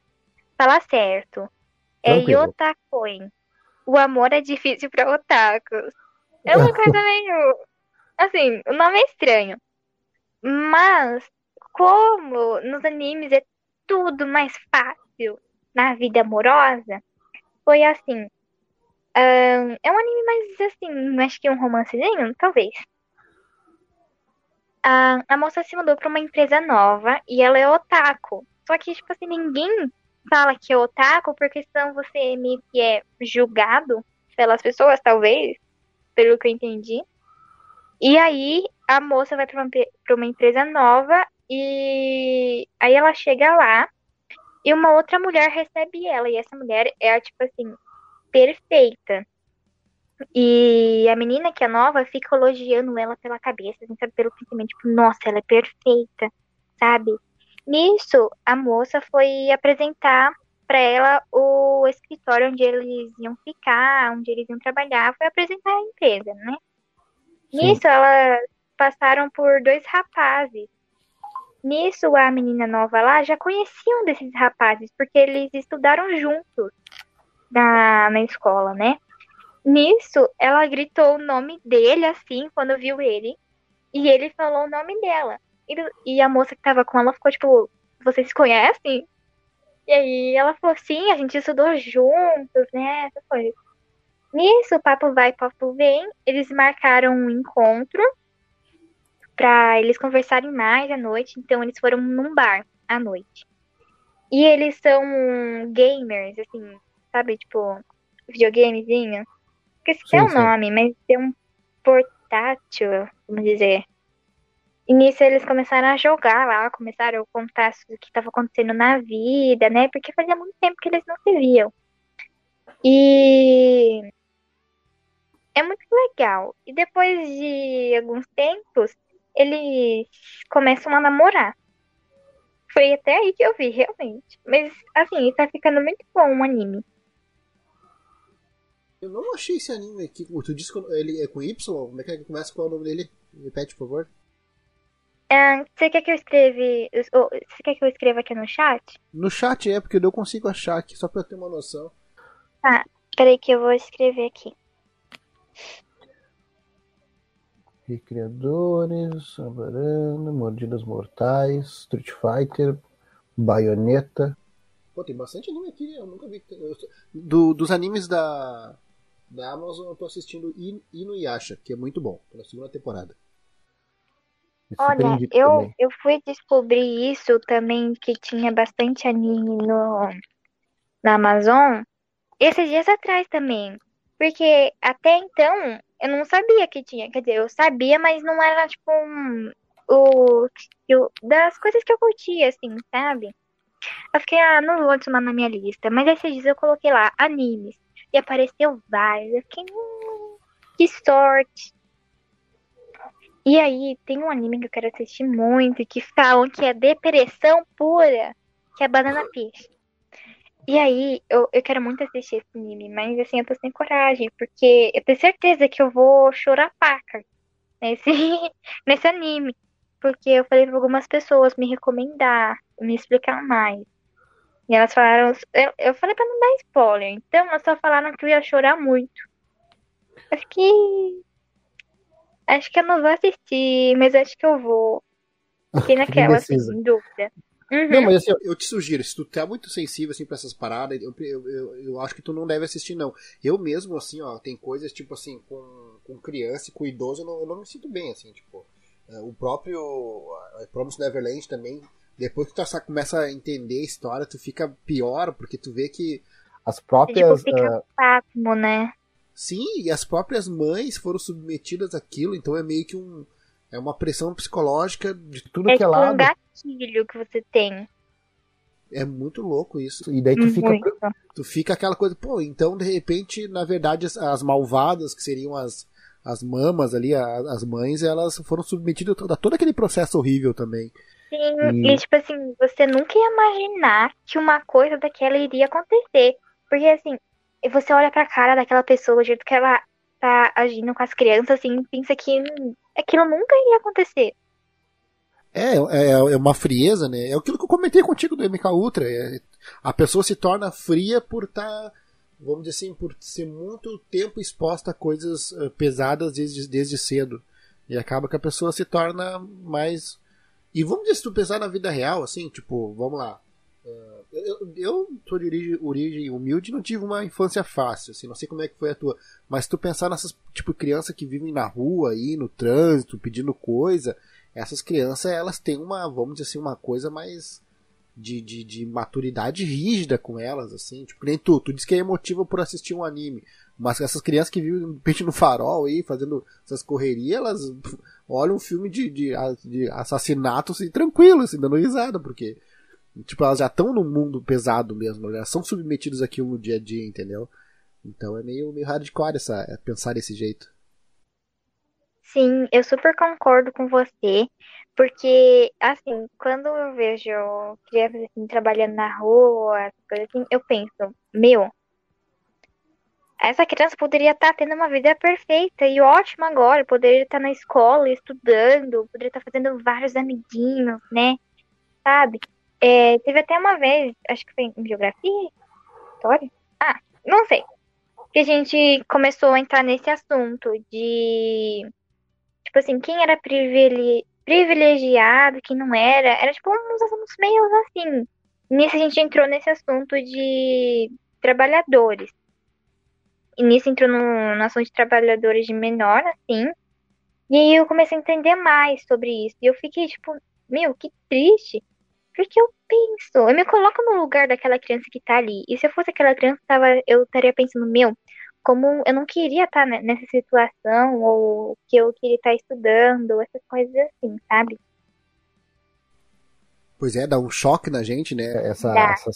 falar certo. É Tranquilo. Yotakoi. O amor é difícil para otakus. É uma coisa meio. Assim, o nome é estranho. Mas, como nos animes é tudo mais fácil na vida amorosa, foi assim. ahn, é um anime mais assim, acho que um romancezinho, talvez. A, a moça se mudou pra uma empresa nova e ela é otaku. Só que, tipo assim, ninguém fala que é otaku porque senão você meio que é julgado pelas pessoas, talvez, pelo que eu entendi. E aí a moça vai pra uma, pra uma empresa nova e aí ela chega lá e uma outra mulher recebe ela. E essa mulher é, tipo assim, perfeita. E a menina que é nova fica elogiando ela pela cabeça, assim, sabe? Pelo pensamento, tipo, nossa, ela é perfeita, sabe? Nisso, a moça foi apresentar pra ela o escritório onde eles iam ficar, onde eles iam trabalhar, foi apresentar a empresa, né? Sim. Nisso, elas passaram por dois rapazes. Nisso, a menina nova lá já conhecia um desses rapazes, porque eles estudaram juntos na, na escola, né? Nisso, ela gritou o nome dele assim quando viu ele. E ele falou o nome dela. E, e a moça que tava com ela ficou tipo, vocês se conhecem? E aí ela falou, sim, a gente estudou juntos, né? Essas coisas. Nisso, papo vai, papo vem. Eles marcaram um encontro pra eles conversarem mais à noite, então eles foram num bar à noite. E eles são gamers, assim, sabe, tipo, videogamezinho. Esqueci sim, o nome, mas tem um portátil, vamos dizer. E nisso eles começaram a jogar lá, começaram a contar o que estava acontecendo na vida, né? Porque fazia muito tempo que eles não se viam. E é muito legal. E depois de alguns tempos, eles começam a namorar. Foi até aí que eu vi, realmente. Mas, assim, tá ficando muito bom o anime. Eu não achei esse anime aqui. Tu disse que ele é com Y? Como é que começa? Qual é o nome dele? Repete, por favor. É, você quer que eu escreve. Você quer que eu escreva aqui no chat? No chat é, porque eu não consigo achar aqui, só pra eu ter uma noção. Tá, peraí que eu vou escrever aqui. Recriadores, Sabarana, Mordidas Mortais, Street Fighter, Bayonetta. Pô, tem bastante anime aqui, eu nunca vi. Do, dos animes da, da Amazon, eu tô assistindo Inuyasha, que é muito bom, pela segunda temporada. Olha, eu, eu fui descobrir isso também, que tinha bastante anime no, na Amazon, esses dias atrás também. Porque até então eu não sabia que tinha. Quer dizer, eu sabia, mas não era tipo um, o, eu, das coisas que eu curtia, assim, sabe? Eu fiquei, ah, não vou adicionar na minha lista. Mas esses dias eu coloquei lá, animes. E apareceu vários. Eu fiquei, hum, que sorte. E aí, tem um anime que eu quero assistir muito, que falam que é depressão pura, que é Banana Fish. E aí, eu, eu quero muito assistir esse anime, mas assim, eu tô sem coragem, porque eu tenho certeza que eu vou chorar paca nesse, [LAUGHS] nesse anime. Porque eu falei pra algumas pessoas me recomendar, me explicar mais. E elas falaram. Eu, eu falei pra não dar spoiler, então elas só falaram que eu ia chorar muito. Eu fiquei. Acho que eu não vou assistir, mas acho que eu vou. Fiquei [LAUGHS] naquela, assim, em dúvida. Uhum. Não, mas assim, eu, te sugiro, se tu tá muito sensível assim pra essas paradas, eu, eu, eu, eu, acho que tu não deve assistir, não. Eu mesmo, assim, ó, tem coisas, tipo assim, com, com criança e com idoso, eu não, eu não me sinto bem, assim, tipo. É, o próprio Promise Neverland também, depois que tu começa a entender a história, tu fica pior, porque tu vê que as próprias. Tipo, fica uh, pasmo, né? Sim, e as próprias mães foram submetidas àquilo, então é meio que um. É uma pressão psicológica de tudo é que é lado. É um gatilho que você tem. É muito louco isso. E daí tu fica, tu fica aquela coisa, pô, então de repente, na verdade, as, as malvadas, que seriam as, as mamas ali, as, as mães, elas foram submetidas a todo aquele processo horrível também. Sim, e... e tipo assim, você nunca ia imaginar que uma coisa daquela iria acontecer. Porque assim, você olha pra cara daquela pessoa, o jeito que ela tá agindo com as crianças, assim, pensa que aquilo nunca iria acontecer. É, é, é uma frieza, né? É aquilo que eu comentei contigo do MK Ultra. É, a pessoa se torna fria por estar, tá, vamos dizer assim, por ser muito tempo exposta a coisas uh, pesadas desde, desde cedo. E acaba que a pessoa se torna mais. E vamos dizer, se tu pensar na vida real, assim, tipo, vamos lá. Uh, eu, eu sou de origem, origem humilde não tive uma infância fácil, assim, não sei como é que foi a tua. Mas se tu pensar nessas, tipo, crianças que vivem na rua aí, no trânsito, pedindo coisa, essas crianças, elas têm uma, vamos dizer assim, uma coisa mais de, de, de maturidade rígida com elas, assim, tipo, nem tu, tu diz que é emotiva por assistir um anime, mas essas crianças que vivem peixe no farol aí, fazendo essas correrias, elas olham um filme de, de, de assassinato assim, tranquilo, assim, dando risada, porque Tipo, elas já estão no mundo pesado mesmo, já são submetidas àquilo no dia a dia, entendeu? Então é meio, meio hardcore essa, é pensar desse jeito. Sim, eu super concordo com você, porque, assim, quando eu vejo crianças assim, trabalhando na rua, coisas assim, eu penso, meu, essa criança poderia estar tendo uma vida perfeita e ótima agora, poderia estar na escola estudando, poderia estar fazendo vários amiguinhos, né? Sabe? É, teve até uma vez, acho que foi em geografia, história? Ah, não sei. Que a gente começou a entrar nesse assunto de. Tipo assim, quem era privilegiado, quem não era. Era tipo uns assuntos meio assim. Nisso a gente entrou nesse assunto de trabalhadores. E nisso entrou no, no assunto de trabalhadores de menor, assim. E aí eu comecei a entender mais sobre isso. E eu fiquei tipo, meu, que triste. Porque eu penso, eu me coloco no lugar daquela criança que tá ali. E se eu fosse aquela criança, eu estaria pensando, meu, como eu não queria estar tá nessa situação, ou que eu queria estar tá estudando, essas coisas assim, sabe? Pois é, dá um choque na gente, né? Essa, essa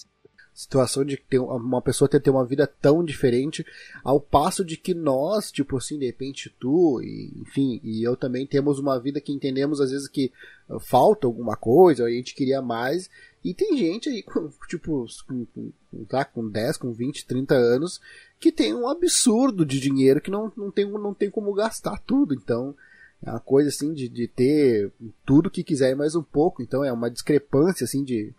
situação de ter uma pessoa ter, ter uma vida tão diferente, ao passo de que nós, tipo assim, de repente tu, e, enfim, e eu também temos uma vida que entendemos às vezes que uh, falta alguma coisa, a gente queria mais, e tem gente aí, [LAUGHS] tipo, com, com, tá, com 10, com 20, 30 anos, que tem um absurdo de dinheiro que não, não, tem, não tem como gastar tudo, então é uma coisa assim de, de ter tudo que quiser e mais um pouco, então é uma discrepância assim de,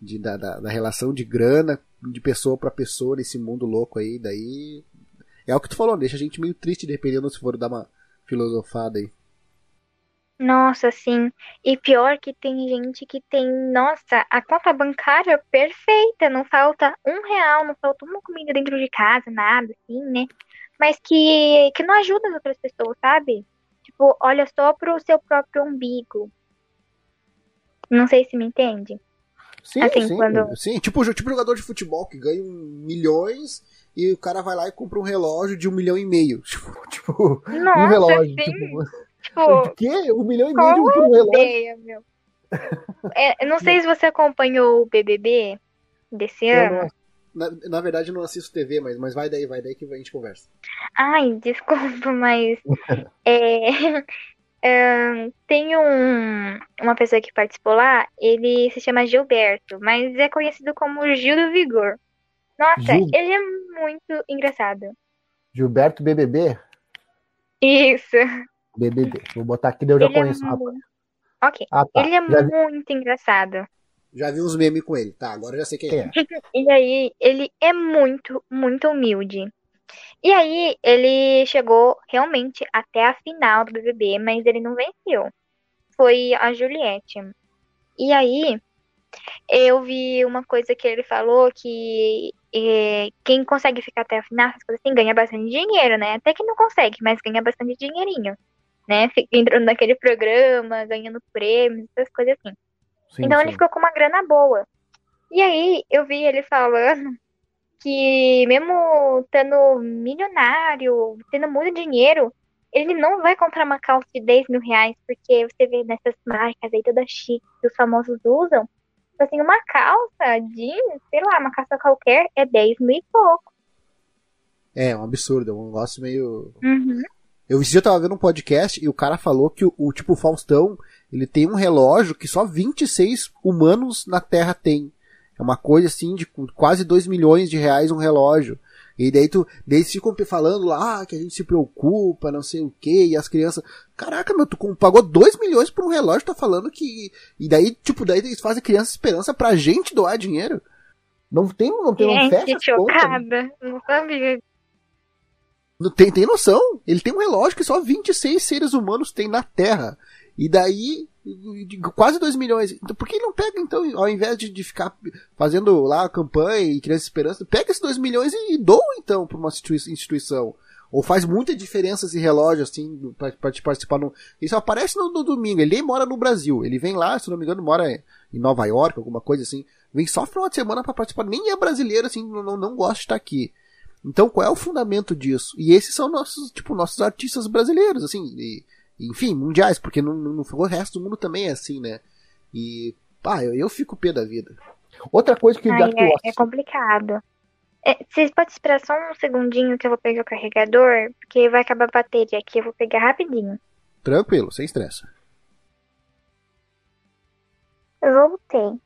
de da, da, da relação de grana de pessoa para pessoa nesse mundo louco aí, daí é o que tu falou, deixa a gente meio triste dependendo se for dar uma filosofada aí. Nossa, sim. E pior que tem gente que tem, nossa, a conta bancária perfeita, não falta um real, não falta uma comida dentro de casa, nada, assim, né? Mas que, que não ajuda as outras pessoas, sabe? Tipo, olha só pro seu próprio umbigo. Não sei se me entende. Sim, assim, sim, quando... sim. Tipo, tipo jogador de futebol que ganha milhões e o cara vai lá e compra um relógio de um milhão e meio. [LAUGHS] Tipo, tipo Nossa, um relógio. Sim. Tipo, [LAUGHS] tipo quê? Um milhão e meio por um relógio? Ideia, meu. É, não sei se você acompanhou o BBB desse ano. Na, na verdade, eu não assisto TV, mas, mas vai daí, vai daí que a gente conversa. Ai, desculpa, mas. [LAUGHS] é, é, tem um, uma pessoa que participou lá, ele se chama Gilberto, mas é conhecido como Gil do Vigor. Nossa, Gil... ele é muito engraçado. Gilberto BBB? Isso. BBB. Vou botar aqui, eu já ele é conheço. É muito... Ok. Ah, tá. Ele é já muito vi... engraçado. Já vi uns memes com ele. Tá, agora já sei quem é. [LAUGHS] e aí, ele é muito, muito humilde. E aí, ele chegou realmente até a final do BBB, mas ele não venceu. Foi a Juliette. E aí, eu vi uma coisa que ele falou que é, quem consegue ficar até a final, essas coisas assim, ganha bastante dinheiro, né? Até que não consegue, mas ganha bastante dinheirinho, né? Fica entrando naquele programa, ganhando prêmios, essas coisas assim. Sim, então sim. ele ficou com uma grana boa. E aí eu vi ele falando que mesmo estando milionário, tendo muito dinheiro, ele não vai comprar uma calça de 10 mil reais, porque você vê nessas marcas aí toda chique que os famosos usam. Tipo assim, uma calça jeans, sei lá, uma calça qualquer é 10 mil e pouco. É, um absurdo, é um negócio meio. Uhum. Eu, eu tava vendo um podcast e o cara falou que o, o tipo Faustão, ele tem um relógio que só 26 humanos na Terra tem. É uma coisa assim de quase 2 milhões de reais um relógio. E daí tu, daí eles ficam falando lá ah, que a gente se preocupa, não sei o que, e as crianças. Caraca, meu, tu pagou 2 milhões por um relógio, tá falando que. E daí, tipo, daí eles fazem criança esperança pra gente doar dinheiro. Não tem, não tem, não fecha chocada, não sabia. Tem, tem noção? Ele tem um relógio que só 26 seres humanos têm na Terra. E daí, quase 2 milhões. Então, por que ele não pega, então, ao invés de, de ficar fazendo lá a campanha e criando esperança, pega esses 2 milhões e, e doa, então, para uma instituição. Ou faz muita diferença esse relógio, assim, pra te participar no. Isso aparece no, no, domingo. Ele nem mora no Brasil. Ele vem lá, se não me engano, mora em Nova York, alguma coisa assim. Vem só final de semana para participar. Nem é brasileiro, assim, não, não gosta de estar aqui. Então, qual é o fundamento disso? E esses são nossos, tipo, nossos artistas brasileiros, assim, e, enfim, mundiais, porque no, no, o resto do mundo também é assim, né? E, pá, eu, eu fico pé da vida. Outra coisa que Ai, é, é complicado. É, vocês podem esperar só um segundinho que eu vou pegar o carregador, porque vai acabar a bateria aqui, eu vou pegar rapidinho. Tranquilo, sem estresse. Eu voltei.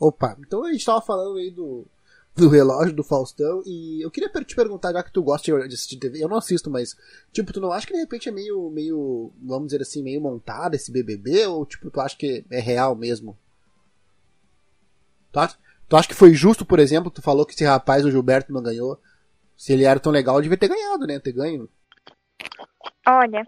Opa, então a gente tava falando aí do, do relógio do Faustão. E eu queria te perguntar, já que tu gosta de assistir TV, eu não assisto, mas, tipo, tu não acha que de repente é meio, meio, vamos dizer assim, meio montado esse BBB? Ou, tipo, tu acha que é real mesmo? Tu acha, tu acha que foi justo, por exemplo, tu falou que esse rapaz, o Gilberto, não ganhou? Se ele era tão legal, devia ter ganhado, né? Ter ganho. Olha,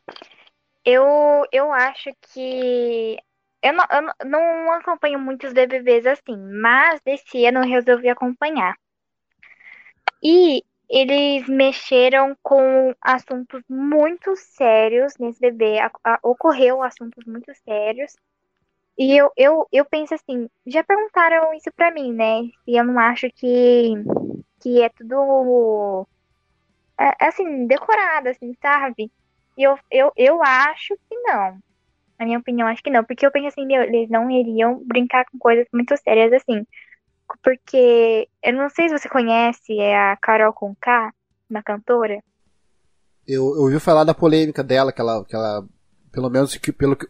eu, eu acho que eu não, eu não acompanho muitos BBBs assim, mas esse ano eu resolvi acompanhar. E eles mexeram com assuntos muito sérios nesse bebê. A, a, ocorreu assuntos muito sérios. E eu, eu, eu penso assim, já perguntaram isso pra mim, né? Se eu não acho que, que é tudo é, assim, decorado, assim, sabe? E eu, eu, eu acho que não. Na minha opinião, acho que não. Porque eu penso assim, meu, eles não iriam brincar com coisas muito sérias assim. Porque eu não sei se você conhece é a Carol Conká, uma cantora. Eu, eu ouvi falar da polêmica dela, que ela, que ela pelo menos que, pelo, que,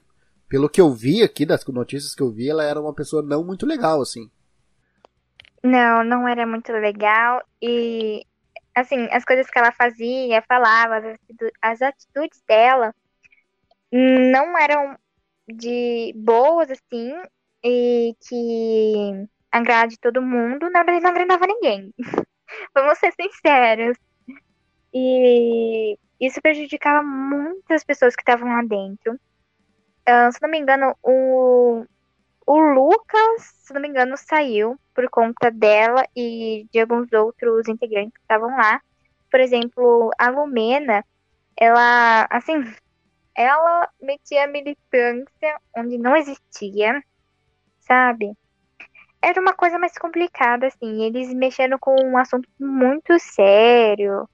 pelo que eu vi aqui, das notícias que eu vi, ela era uma pessoa não muito legal, assim. Não, não era muito legal. E, assim, as coisas que ela fazia, falava, as atitudes dela não eram de boas, assim, e que agrade todo mundo, na verdade não agradava ninguém. [LAUGHS] Vamos ser sinceros. E isso prejudicava muitas pessoas que estavam lá dentro. Uh, se não me engano, o, o Lucas, se não me engano, saiu por conta dela e de alguns outros integrantes que estavam lá. Por exemplo, a Lumena, ela, assim, ela metia militância onde não existia, sabe? era uma coisa mais complicada, assim. Eles mexeram com um assunto muito sério.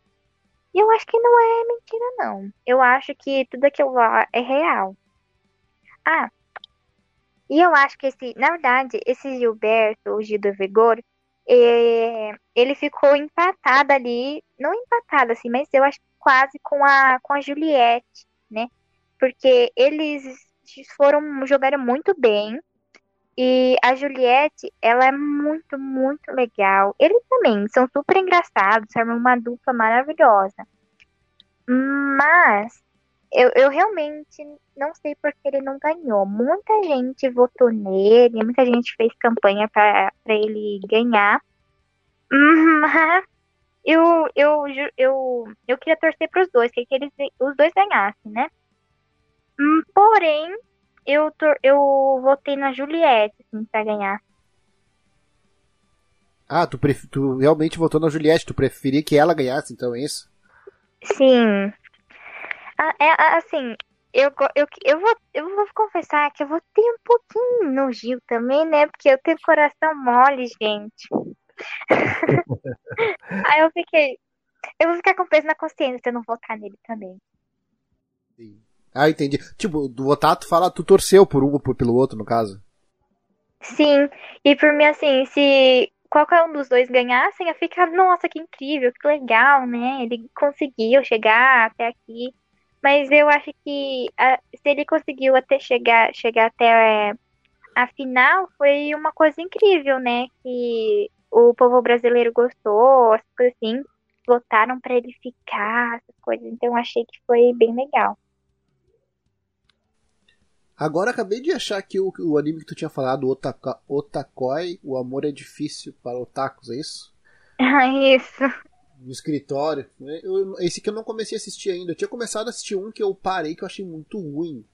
E eu acho que não é mentira, não. Eu acho que tudo aquilo lá é real. Ah, e eu acho que esse, na verdade, esse Gilberto, o Gil do Vigor, é, ele ficou empatado ali, não empatado assim, mas eu acho quase com a com a Juliette, né? Porque eles foram jogaram muito bem e a Juliette, ela é muito, muito legal. Eles também são super engraçados, são uma dupla maravilhosa. Mas eu, eu realmente não sei porque ele não ganhou. Muita gente votou nele, muita gente fez campanha para ele ganhar. Mas eu, eu, eu, eu queria torcer para os dois, que eles, os dois ganhassem, né? Hum, porém, eu, eu votei na Juliette, assim, pra ganhar. Ah, tu, pref... tu realmente votou na Juliette, tu preferia que ela ganhasse, então é isso? Sim. É, assim, eu, eu, eu, vou, eu vou confessar que eu votei um pouquinho no Gil também, né? Porque eu tenho coração mole, gente. [LAUGHS] Aí eu fiquei. Eu vou ficar com peso na consciência se eu não votar nele também. Sim. Ah, entendi. Tipo, do votar, tu fala, tu torceu por um ou pelo outro, no caso? Sim, e por mim, assim, se qualquer um dos dois ganhassem, eu ficava, nossa, que incrível, que legal, né? Ele conseguiu chegar até aqui. Mas eu acho que a, se ele conseguiu até chegar, chegar até é, a final, foi uma coisa incrível, né? Que o povo brasileiro gostou, as coisas assim, votaram para ele ficar, essas coisas. Então achei que foi bem legal. Agora acabei de achar aqui o, o anime que tu tinha falado, Otaka, Otakoi, O Amor é Difícil para Otakus, é isso? Ah, [LAUGHS] isso. No escritório. Eu, esse que eu não comecei a assistir ainda. Eu tinha começado a assistir um que eu parei que eu achei muito ruim.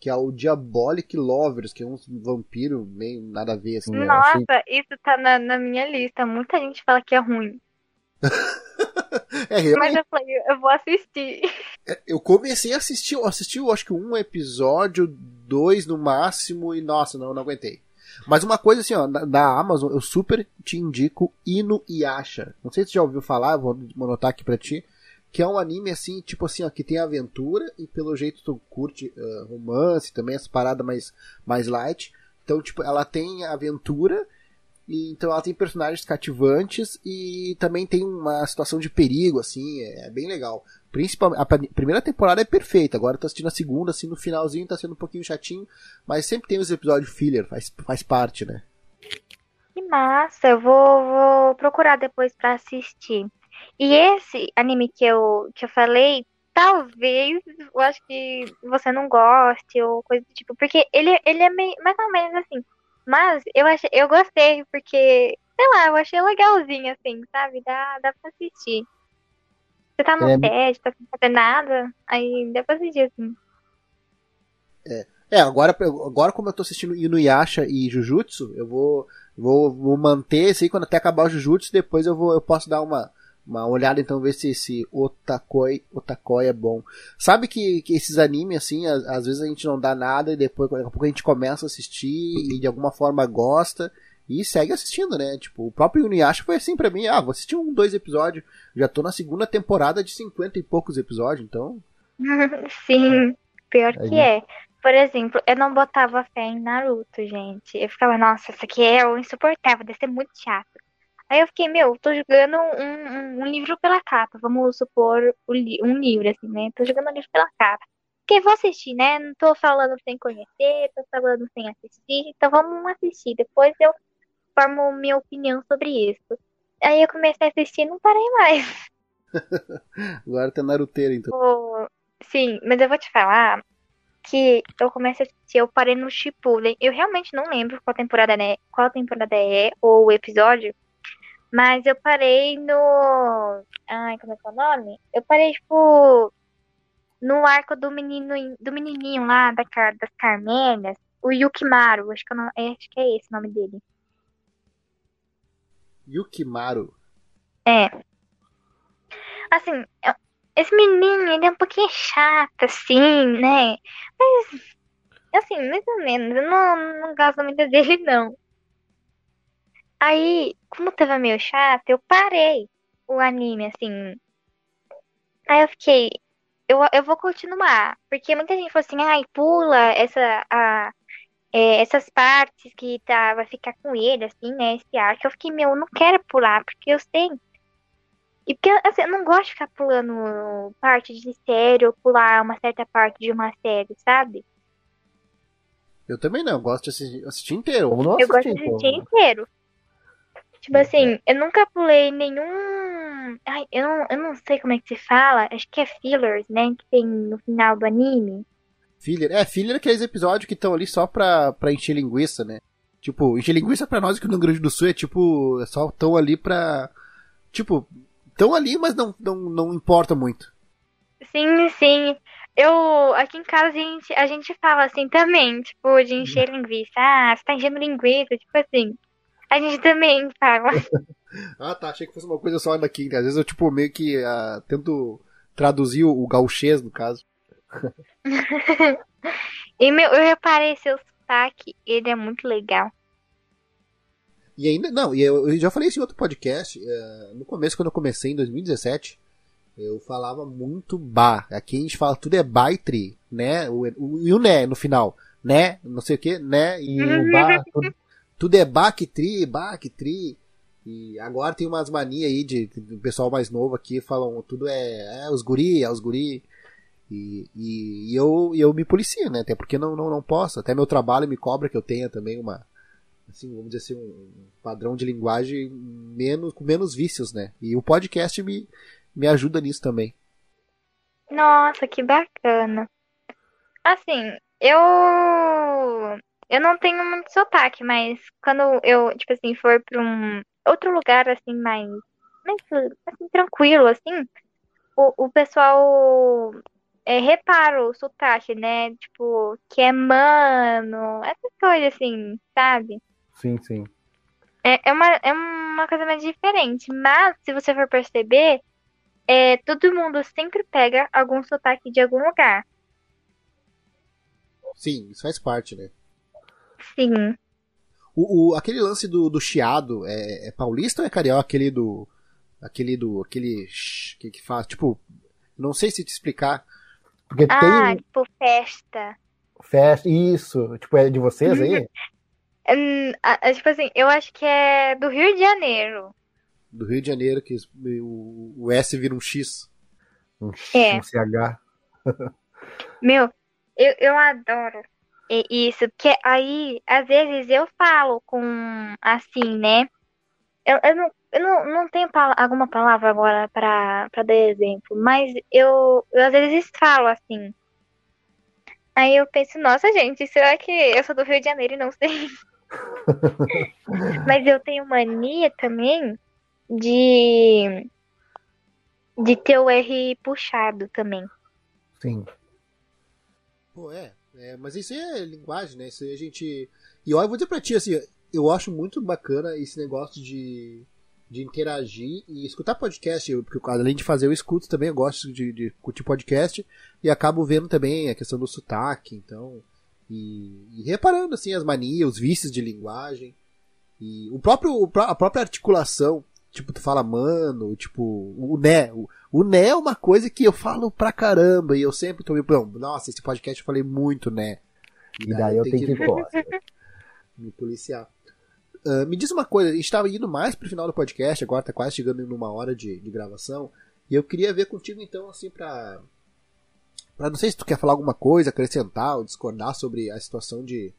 Que é o Diabolic Lovers, que é um vampiro meio nada a ver. Assim, Nossa, achei... isso tá na, na minha lista. Muita gente fala que é ruim. [LAUGHS] é, realmente... Mas eu falei, eu vou assistir. É, eu comecei a assistir, eu assisti, eu acho que um episódio, dois no máximo, e nossa, não, não aguentei. Mas uma coisa assim, ó, da Amazon, eu super te indico Inu Yasha. Não sei se você já ouviu falar, vou anotar aqui pra ti. Que é um anime assim, tipo assim, ó, que tem aventura e pelo jeito tu curte uh, romance também, essa parada mais, mais light. Então, tipo, ela tem aventura então ela tem personagens cativantes e também tem uma situação de perigo, assim, é, é bem legal. Principalmente, a primeira temporada é perfeita, agora tô assistindo a segunda, assim, no finalzinho tá sendo um pouquinho chatinho, mas sempre tem os episódios filler, faz, faz parte, né? Que massa, eu vou, vou procurar depois para assistir. E esse anime que eu, que eu falei, talvez eu acho que você não goste ou coisa do tipo, porque ele, ele é meio, mais ou menos assim, mas eu achei, eu gostei, porque, sei lá, eu achei legalzinho, assim, sabe? Dá, dá pra assistir. Você tá no é... TED, tá sem fazer nada, aí dá pra assistir, assim. É. É, agora, agora como eu tô assistindo Inuyasha e Jujutsu, eu vou, vou, vou manter esse aí quando até acabar o Jujutsu, depois eu vou eu posso dar uma, uma olhada então ver se esse Otakoi, Otakoi é bom. Sabe que, que esses animes assim, às, às, vezes a gente não dá nada e depois daqui a pouco a gente começa a assistir e de alguma forma gosta e segue assistindo, né? Tipo, o próprio Inuyasha foi assim para mim, ah, vou assistir um, dois episódios, já tô na segunda temporada de cinquenta e poucos episódios, então. [LAUGHS] Sim, pior que é. Por exemplo, eu não botava fé em Naruto, gente. Eu ficava, nossa, isso aqui é insuportável, deve ser muito chato. Aí eu fiquei, meu, tô jogando um, um, um livro pela capa. Vamos supor um livro, assim, né? Tô jogando um livro pela capa. Porque vou assistir, né? Não tô falando sem conhecer, tô falando sem assistir. Então vamos assistir. Depois eu formo minha opinião sobre isso. Aí eu comecei a assistir e não parei mais. [LAUGHS] Agora tá naruteiro, então. Oh, sim, mas eu vou te falar que eu comecei a assistir, eu parei no Shippuden. Eu realmente não lembro qual temporada é, qual temporada é ou o episódio, mas eu parei no. Ai, como é que é o nome? Eu parei, tipo. No arco do menino do menininho lá da, das Carmélias, o Yukimaru, acho que, não, acho que é esse o nome dele. Yukimaru? É. Assim, esse menino, ele é um pouquinho chato, assim, né? Mas, assim, mais ou menos, eu não, não gosto muito dele, não. Aí, como tava meio chato, eu parei o anime, assim. Aí eu fiquei, eu, eu vou continuar. Porque muita gente falou assim, ai, pula essa, a, é, essas partes que tá, vai ficar com ele, assim, né? Esse arco. Eu fiquei, meu, eu não quero pular, porque eu sei. E porque, assim, eu não gosto de ficar pulando parte de série ou pular uma certa parte de uma série, sabe? Eu também não, eu gosto de assistir, assistir inteiro. Ou não eu gosto de assistir inteiro. Tipo assim, eu nunca pulei nenhum. Ai, eu não, eu não sei como é que se fala. Acho que é fillers, né? Que tem no final do anime. Filler. É, filler é aqueles episódios que estão ali só pra, pra encher linguiça, né? Tipo, encher linguiça pra nós aqui no Rio Grande do Sul é tipo. É só tão ali pra. Tipo, tão ali, mas não, não, não importa muito. Sim, sim. Eu, aqui em casa, a gente, a gente fala assim também, tipo, de encher linguiça. Ah, você tá enchendo linguiça, tipo assim. A gente também fala. [LAUGHS] ah, tá. Achei que fosse uma coisa só daqui. Né? Às vezes eu, tipo, meio que uh, tento traduzir o, o gauchês, no caso. [LAUGHS] e meu, eu reparei seu sotaque, ele é muito legal. E ainda, não, e eu, eu já falei isso em outro podcast. Uh, no começo, quando eu comecei, em 2017, eu falava muito ba. Aqui a gente fala tudo é baitri, né? O, o, e o né no final, né? Não sei o que, né? E o ba, [LAUGHS] tudo, tudo é Bactri, Bactri. E agora tem umas manias aí de, de, pessoal mais novo aqui falam tudo é, é os guri, é os guri. E, e, e, eu, eu me policio, né? Até porque não, não, não posso. Até meu trabalho me cobra que eu tenha também uma, assim, vamos dizer assim, um padrão de linguagem menos, com menos vícios, né? E o podcast me, me ajuda nisso também. Nossa, que bacana. Assim, eu eu não tenho muito sotaque, mas quando eu, tipo assim, for pra um outro lugar, assim, mais, mais assim, tranquilo, assim, o, o pessoal é, repara o sotaque, né? Tipo, que é mano, essas coisas assim, sabe? Sim, sim. É, é, uma, é uma coisa mais diferente. Mas, se você for perceber, é, todo mundo sempre pega algum sotaque de algum lugar. Sim, isso faz parte, né? Sim. O, o, aquele lance do, do chiado é, é paulista ou é carioca? Aquele do. Aquele do. Aquele. Que, que faz. Tipo. Não sei se te explicar. Porque ah, tem... tipo festa. Festa, isso. Tipo, é de vocês aí? [LAUGHS] hum, tipo assim, eu acho que é do Rio de Janeiro. Do Rio de Janeiro, que o, o S vira um X. Um, X, é. um CH. [LAUGHS] Meu, eu, eu adoro isso, porque aí, às vezes, eu falo com, assim, né? Eu, eu, não, eu não, não tenho alguma palavra agora para dar exemplo, mas eu, eu às vezes falo assim. Aí eu penso, nossa, gente, será que eu sou do Rio de Janeiro e não sei? [LAUGHS] mas eu tenho mania também de de ter o R puxado também. Sim. Pô, é. É, mas isso aí é linguagem, né? Isso aí a gente. E olha, eu vou dizer pra ti, assim, eu acho muito bacana esse negócio de, de interagir e escutar podcast, porque além de fazer eu escuto também, eu gosto de, de curtir podcast e acabo vendo também a questão do sotaque, então, e, e reparando assim as manias, os vícios de linguagem e o próprio a própria articulação, tipo tu fala mano, tipo o né, o, o né é uma coisa que eu falo pra caramba e eu sempre tô me, nossa, esse podcast eu falei muito né. E daí, daí eu tenho que, que [LAUGHS] me policiar. Uh, me diz uma coisa, a gente estava indo mais pro final do podcast, agora tá quase chegando em uma hora de, de gravação, e eu queria ver contigo então, assim, pra, pra. Não sei se tu quer falar alguma coisa, acrescentar ou discordar sobre a situação de,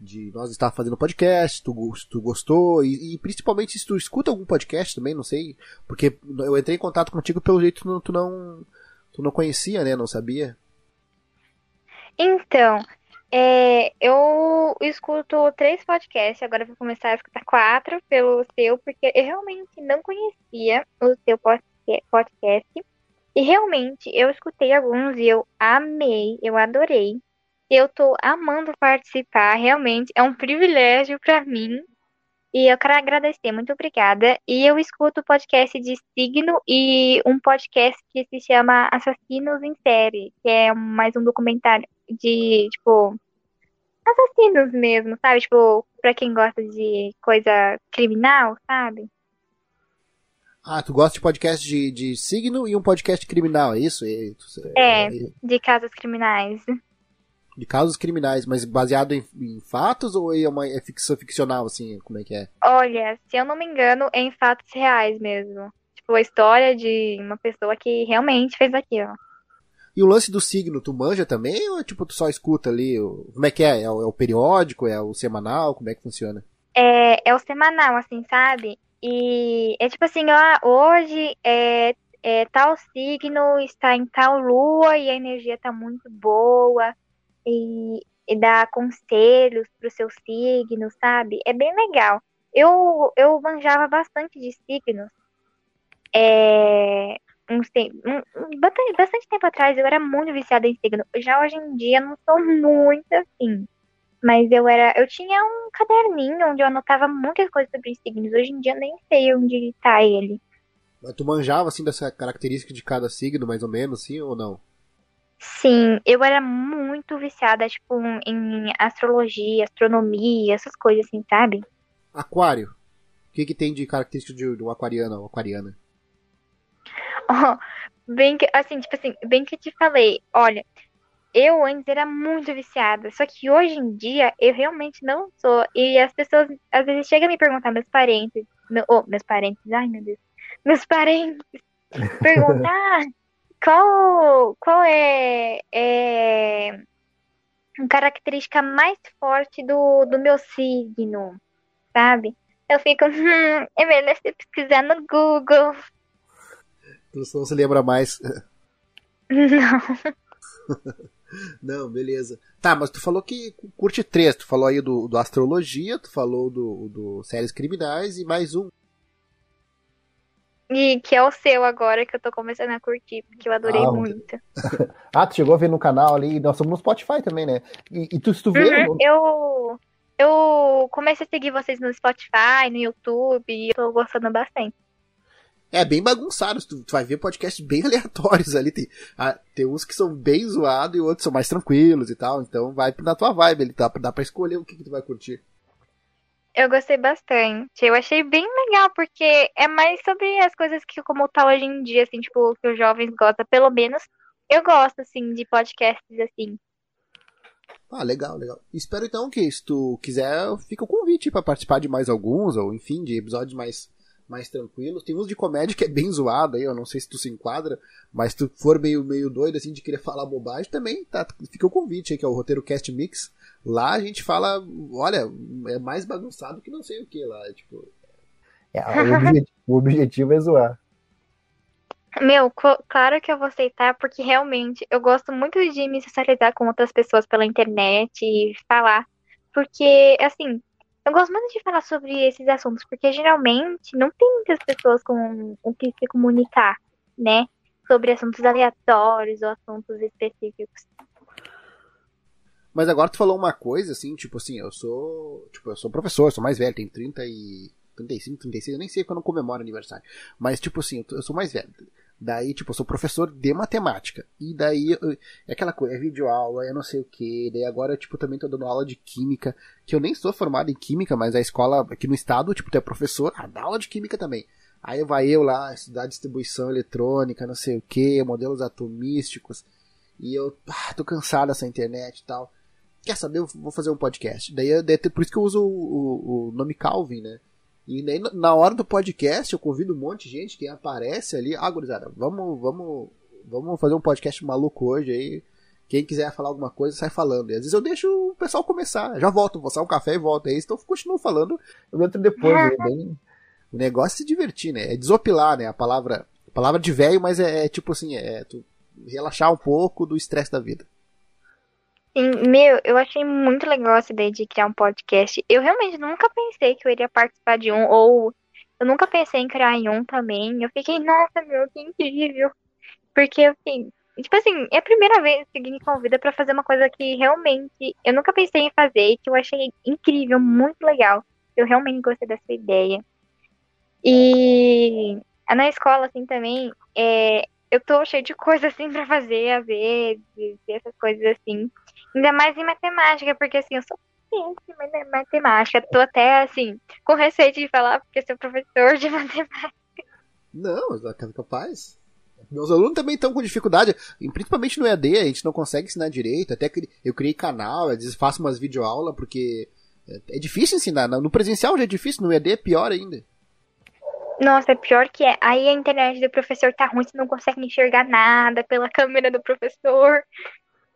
de nós estar fazendo podcast, tu, tu gostou, e, e, principalmente se tu escuta algum podcast também, não sei, porque eu entrei em contato contigo pelo jeito não, tu não, tu não conhecia, né, não sabia. Então, é, eu escuto três podcasts, agora vou começar a escutar quatro pelo seu, porque eu realmente não conhecia o seu podcast. E realmente eu escutei alguns e eu amei, eu adorei. Eu tô amando participar, realmente é um privilégio para mim. E eu quero agradecer, muito obrigada. E eu escuto o podcast de signo e um podcast que se chama Assassinos em Série, que é mais um documentário de, tipo, assassinos mesmo, sabe? Tipo, pra quem gosta de coisa criminal, sabe? Ah, tu gosta de podcast de, de signo e um podcast criminal, é isso? É, é, é de casos criminais. De casos criminais, mas baseado em, em, fatos ou é uma é ficção ficcional, assim? Como é que é? Olha, se eu não me engano, é em fatos reais mesmo. Tipo, a história de uma pessoa que realmente fez aquilo. E o lance do signo, tu manja também ou tipo tu só escuta ali? Como é que é? É o, é o periódico? É o semanal? Como é que funciona? É, é o semanal, assim, sabe? E é tipo assim, ó, hoje é, é tal signo está em tal lua e a energia tá muito boa e, e dá conselhos pro seu signo, sabe? É bem legal. Eu, eu manjava bastante de signos. É, uns um, bastante, bastante tempo atrás eu era muito viciada em signo. Já hoje em dia não sou muito assim. Mas eu era. Eu tinha um caderninho onde eu anotava muitas coisas sobre signos. Hoje em dia nem sei onde tá ele. Mas tu manjava assim dessa característica de cada signo, mais ou menos, sim ou não? Sim, eu era muito viciada, tipo, em astrologia, astronomia, essas coisas assim, sabe? Aquário. O que, que tem de característica de, de um aquariano ou aquariana? [LAUGHS] Oh, bem que, assim, tipo assim, bem que eu te falei, olha, eu antes era muito viciada, só que hoje em dia eu realmente não sou. E as pessoas às vezes chegam a me perguntar, meus parentes, meu, oh, meus parentes, ai meu Deus, meus parentes [LAUGHS] perguntar qual, qual é, é a característica mais forte do, do meu signo, sabe? Eu fico, [LAUGHS] hum, é melhor você pesquisar no Google. Tu não se lembra mais. Não. [LAUGHS] Não, beleza. Tá, mas tu falou que curte três. Tu falou aí do, do Astrologia, tu falou do, do Séries Criminais e mais um. E que é o seu agora, que eu tô começando a curtir, porque eu adorei ah, muito. [LAUGHS] ah, tu chegou a ver no canal ali, nós somos no Spotify também, né? E, e tu, se tu vê. Uhum, eu, eu comecei a seguir vocês no Spotify, no YouTube, e eu tô gostando bastante. É bem bagunçado, tu, tu vai ver podcasts bem [LAUGHS] aleatórios ali. Tem, ah, tem uns que são bem zoados e outros são mais tranquilos e tal. Então vai na tua vibe, ele dá, dá pra escolher o que, que tu vai curtir. Eu gostei bastante. Eu achei bem legal, porque é mais sobre as coisas que como tá hoje em dia, assim, tipo, que os jovens gostam. Pelo menos eu gosto, assim, de podcasts assim. Ah, legal, legal. Espero então que, se tu quiser, fica o convite para participar de mais alguns, ou enfim, de episódios mais mais tranquilos. Tem uns de comédia que é bem zoado aí, eu não sei se tu se enquadra, mas se tu for meio, meio doido assim de querer falar bobagem, também tá, fica o convite aí, que é o roteiro Cast Mix. Lá a gente fala, olha, é mais bagunçado que não sei o que lá, tipo. É, o, objetivo, o objetivo é zoar. Meu, claro que eu vou aceitar, porque realmente eu gosto muito de me socializar com outras pessoas pela internet e falar. Porque, assim, eu gosto muito de falar sobre esses assuntos, porque geralmente não tem muitas pessoas com o que se comunicar, né? Sobre assuntos aleatórios ou assuntos específicos. Mas agora tu falou uma coisa, assim, tipo assim, eu sou. Tipo, eu sou professor, sou mais velho, tenho 30 e. 35, 36, eu nem sei quando eu comemoro aniversário. Mas, tipo assim, eu sou mais velho. Daí, tipo, eu sou professor de matemática. E daí, é aquela coisa, é videoaula, é não sei o que. Daí agora, tipo, também tô dando aula de química, que eu nem sou formado em química, mas a escola aqui no estado, tipo, tu é professor, ah, dá aula de química também. Aí vai eu lá estudar distribuição eletrônica, não sei o que, modelos atomísticos. E eu ah, tô cansado dessa internet e tal. Quer saber? Eu vou fazer um podcast. Daí, daí por isso que eu uso o, o, o nome Calvin, né? E daí, na hora do podcast, eu convido um monte de gente que aparece ali. Ah, gurizada, vamos, vamos, vamos fazer um podcast maluco hoje aí. Quem quiser falar alguma coisa, sai falando. E às vezes eu deixo o pessoal começar. Já volto, vou sair um café e volto. Aí então eu continuo falando. Eu entro depois. É bem... O negócio é se divertir, né? É desopilar, né? A palavra, palavra de velho, mas é, é tipo assim, é tu relaxar um pouco do estresse da vida. Sim, meu, eu achei muito legal essa ideia de criar um podcast. Eu realmente nunca pensei que eu iria participar de um, ou eu nunca pensei em criar em um também. Eu fiquei, nossa, meu, que incrível. Porque fiquei, tipo assim, é a primeira vez que alguém me convida para fazer uma coisa que realmente eu nunca pensei em fazer e que eu achei incrível, muito legal. Eu realmente gostei dessa ideia. E na escola, assim, também, é, eu tô cheio de coisa, assim, pra fazer, às vezes, essas coisas assim. Ainda mais em matemática, porque, assim, eu sou péssima em matemática. Tô até, assim, com receio de falar, porque sou professor de [LAUGHS] matemática. Não, é capaz. Meus alunos também estão com dificuldade, principalmente no EAD, a gente não consegue ensinar direito. Até que eu criei canal, às vezes faço umas videoaulas, porque é, é difícil ensinar. No presencial já é difícil, no EAD é pior ainda. Nossa, é pior que é. Aí a internet do professor tá ruim, você não consegue enxergar nada pela câmera do professor.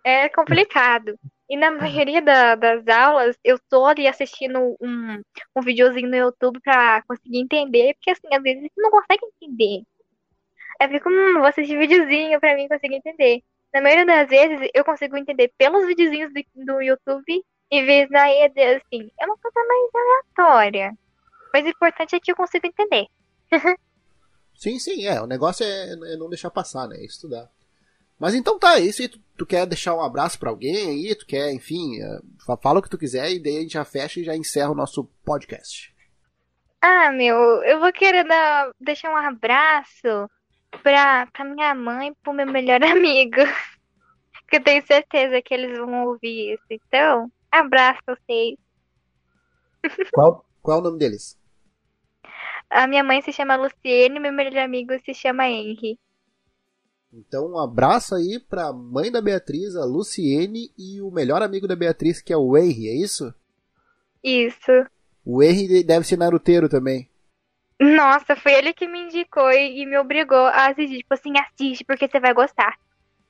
É complicado. E na maioria da, das aulas, eu tô ali assistindo um, um videozinho no YouTube pra conseguir entender, porque assim, às vezes você não consegue entender. Eu fico, hum, vou assistir videozinho pra mim conseguir entender. Na maioria das vezes, eu consigo entender pelos videozinhos do, do YouTube, em vez da ED, assim, é uma coisa mais aleatória. Mas o importante é que eu consigo entender. [LAUGHS] sim, sim, é. O negócio é, é, não deixar passar, né? É estudar. Mas então tá, isso aí, tu, tu quer deixar um abraço para alguém aí, tu quer, enfim, uh, fala o que tu quiser e daí a gente já fecha e já encerra o nosso podcast. Ah, meu, eu vou querer dar, deixar um abraço pra, pra minha mãe e pro meu melhor [LAUGHS] amigo. que eu tenho certeza que eles vão ouvir isso. Então, abraço a vocês. Qual, qual é o nome deles? A minha mãe se chama Luciene e meu melhor amigo se chama Henry. Então, um abraço aí pra mãe da Beatriz, a Luciene, e o melhor amigo da Beatriz, que é o Henry, é isso? Isso. O Henry deve ser naruteiro também. Nossa, foi ele que me indicou e, e me obrigou a assistir. Tipo assim, assiste porque você vai gostar.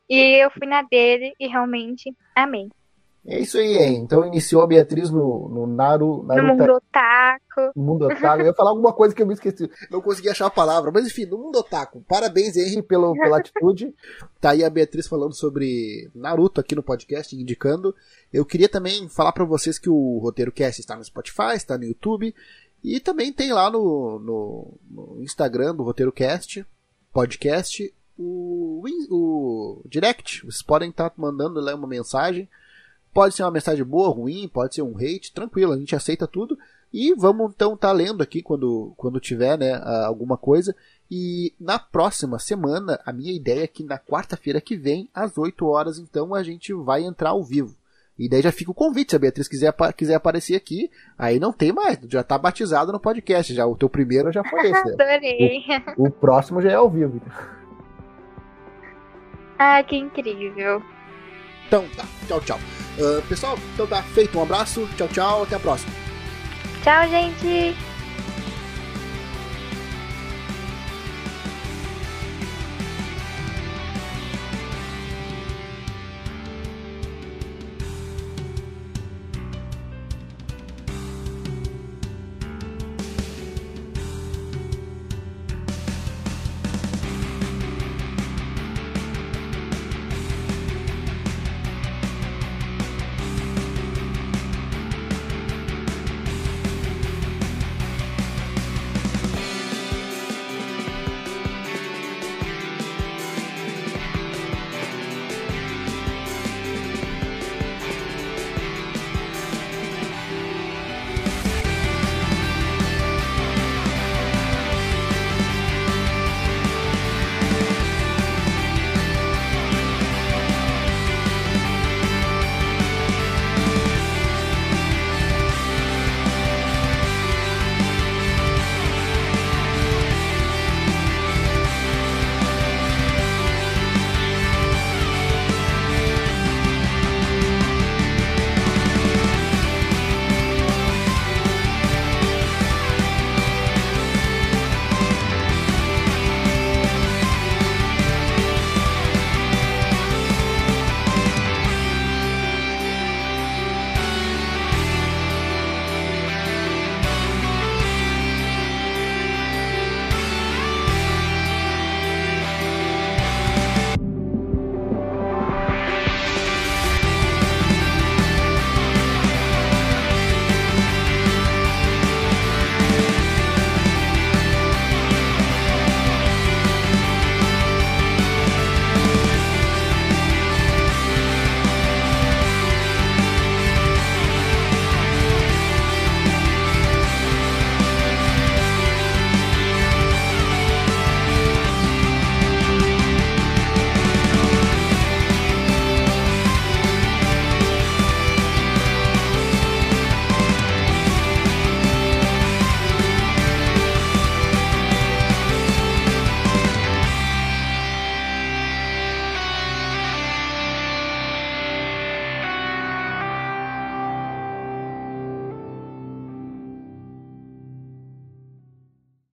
E eu fui na dele e realmente amei. É isso aí, hein? Então iniciou a Beatriz no, no Naru, Naruto. No Mundo Otaku. No Mundo Otaku. Eu ia falar alguma coisa que eu me esqueci. Não consegui achar a palavra. Mas enfim, no Mundo Otaku. Parabéns, Henry, pelo, pela [LAUGHS] atitude. Tá aí a Beatriz falando sobre Naruto aqui no podcast, indicando. Eu queria também falar para vocês que o Roteiro Cast está no Spotify, está no YouTube. E também tem lá no, no, no Instagram do Roteiro Cast, podcast, o, o Direct. Vocês podem estar tá mandando lá uma mensagem Pode ser uma mensagem boa, ruim, pode ser um hate, tranquilo, a gente aceita tudo. E vamos então estar tá lendo aqui quando, quando tiver né, alguma coisa. E na próxima semana, a minha ideia é que na quarta-feira que vem, às 8 horas, então a gente vai entrar ao vivo. E daí já fica o convite, se a Beatriz quiser, quiser aparecer aqui, aí não tem mais, já tá batizado no podcast, já o teu primeiro já foi esse. Né? [LAUGHS] Adorei. O, o próximo já é ao vivo. Ah, que incrível. Então tá, tchau, tchau. Uh, pessoal, então tá feito. Um abraço, tchau, tchau, até a próxima. Tchau, gente.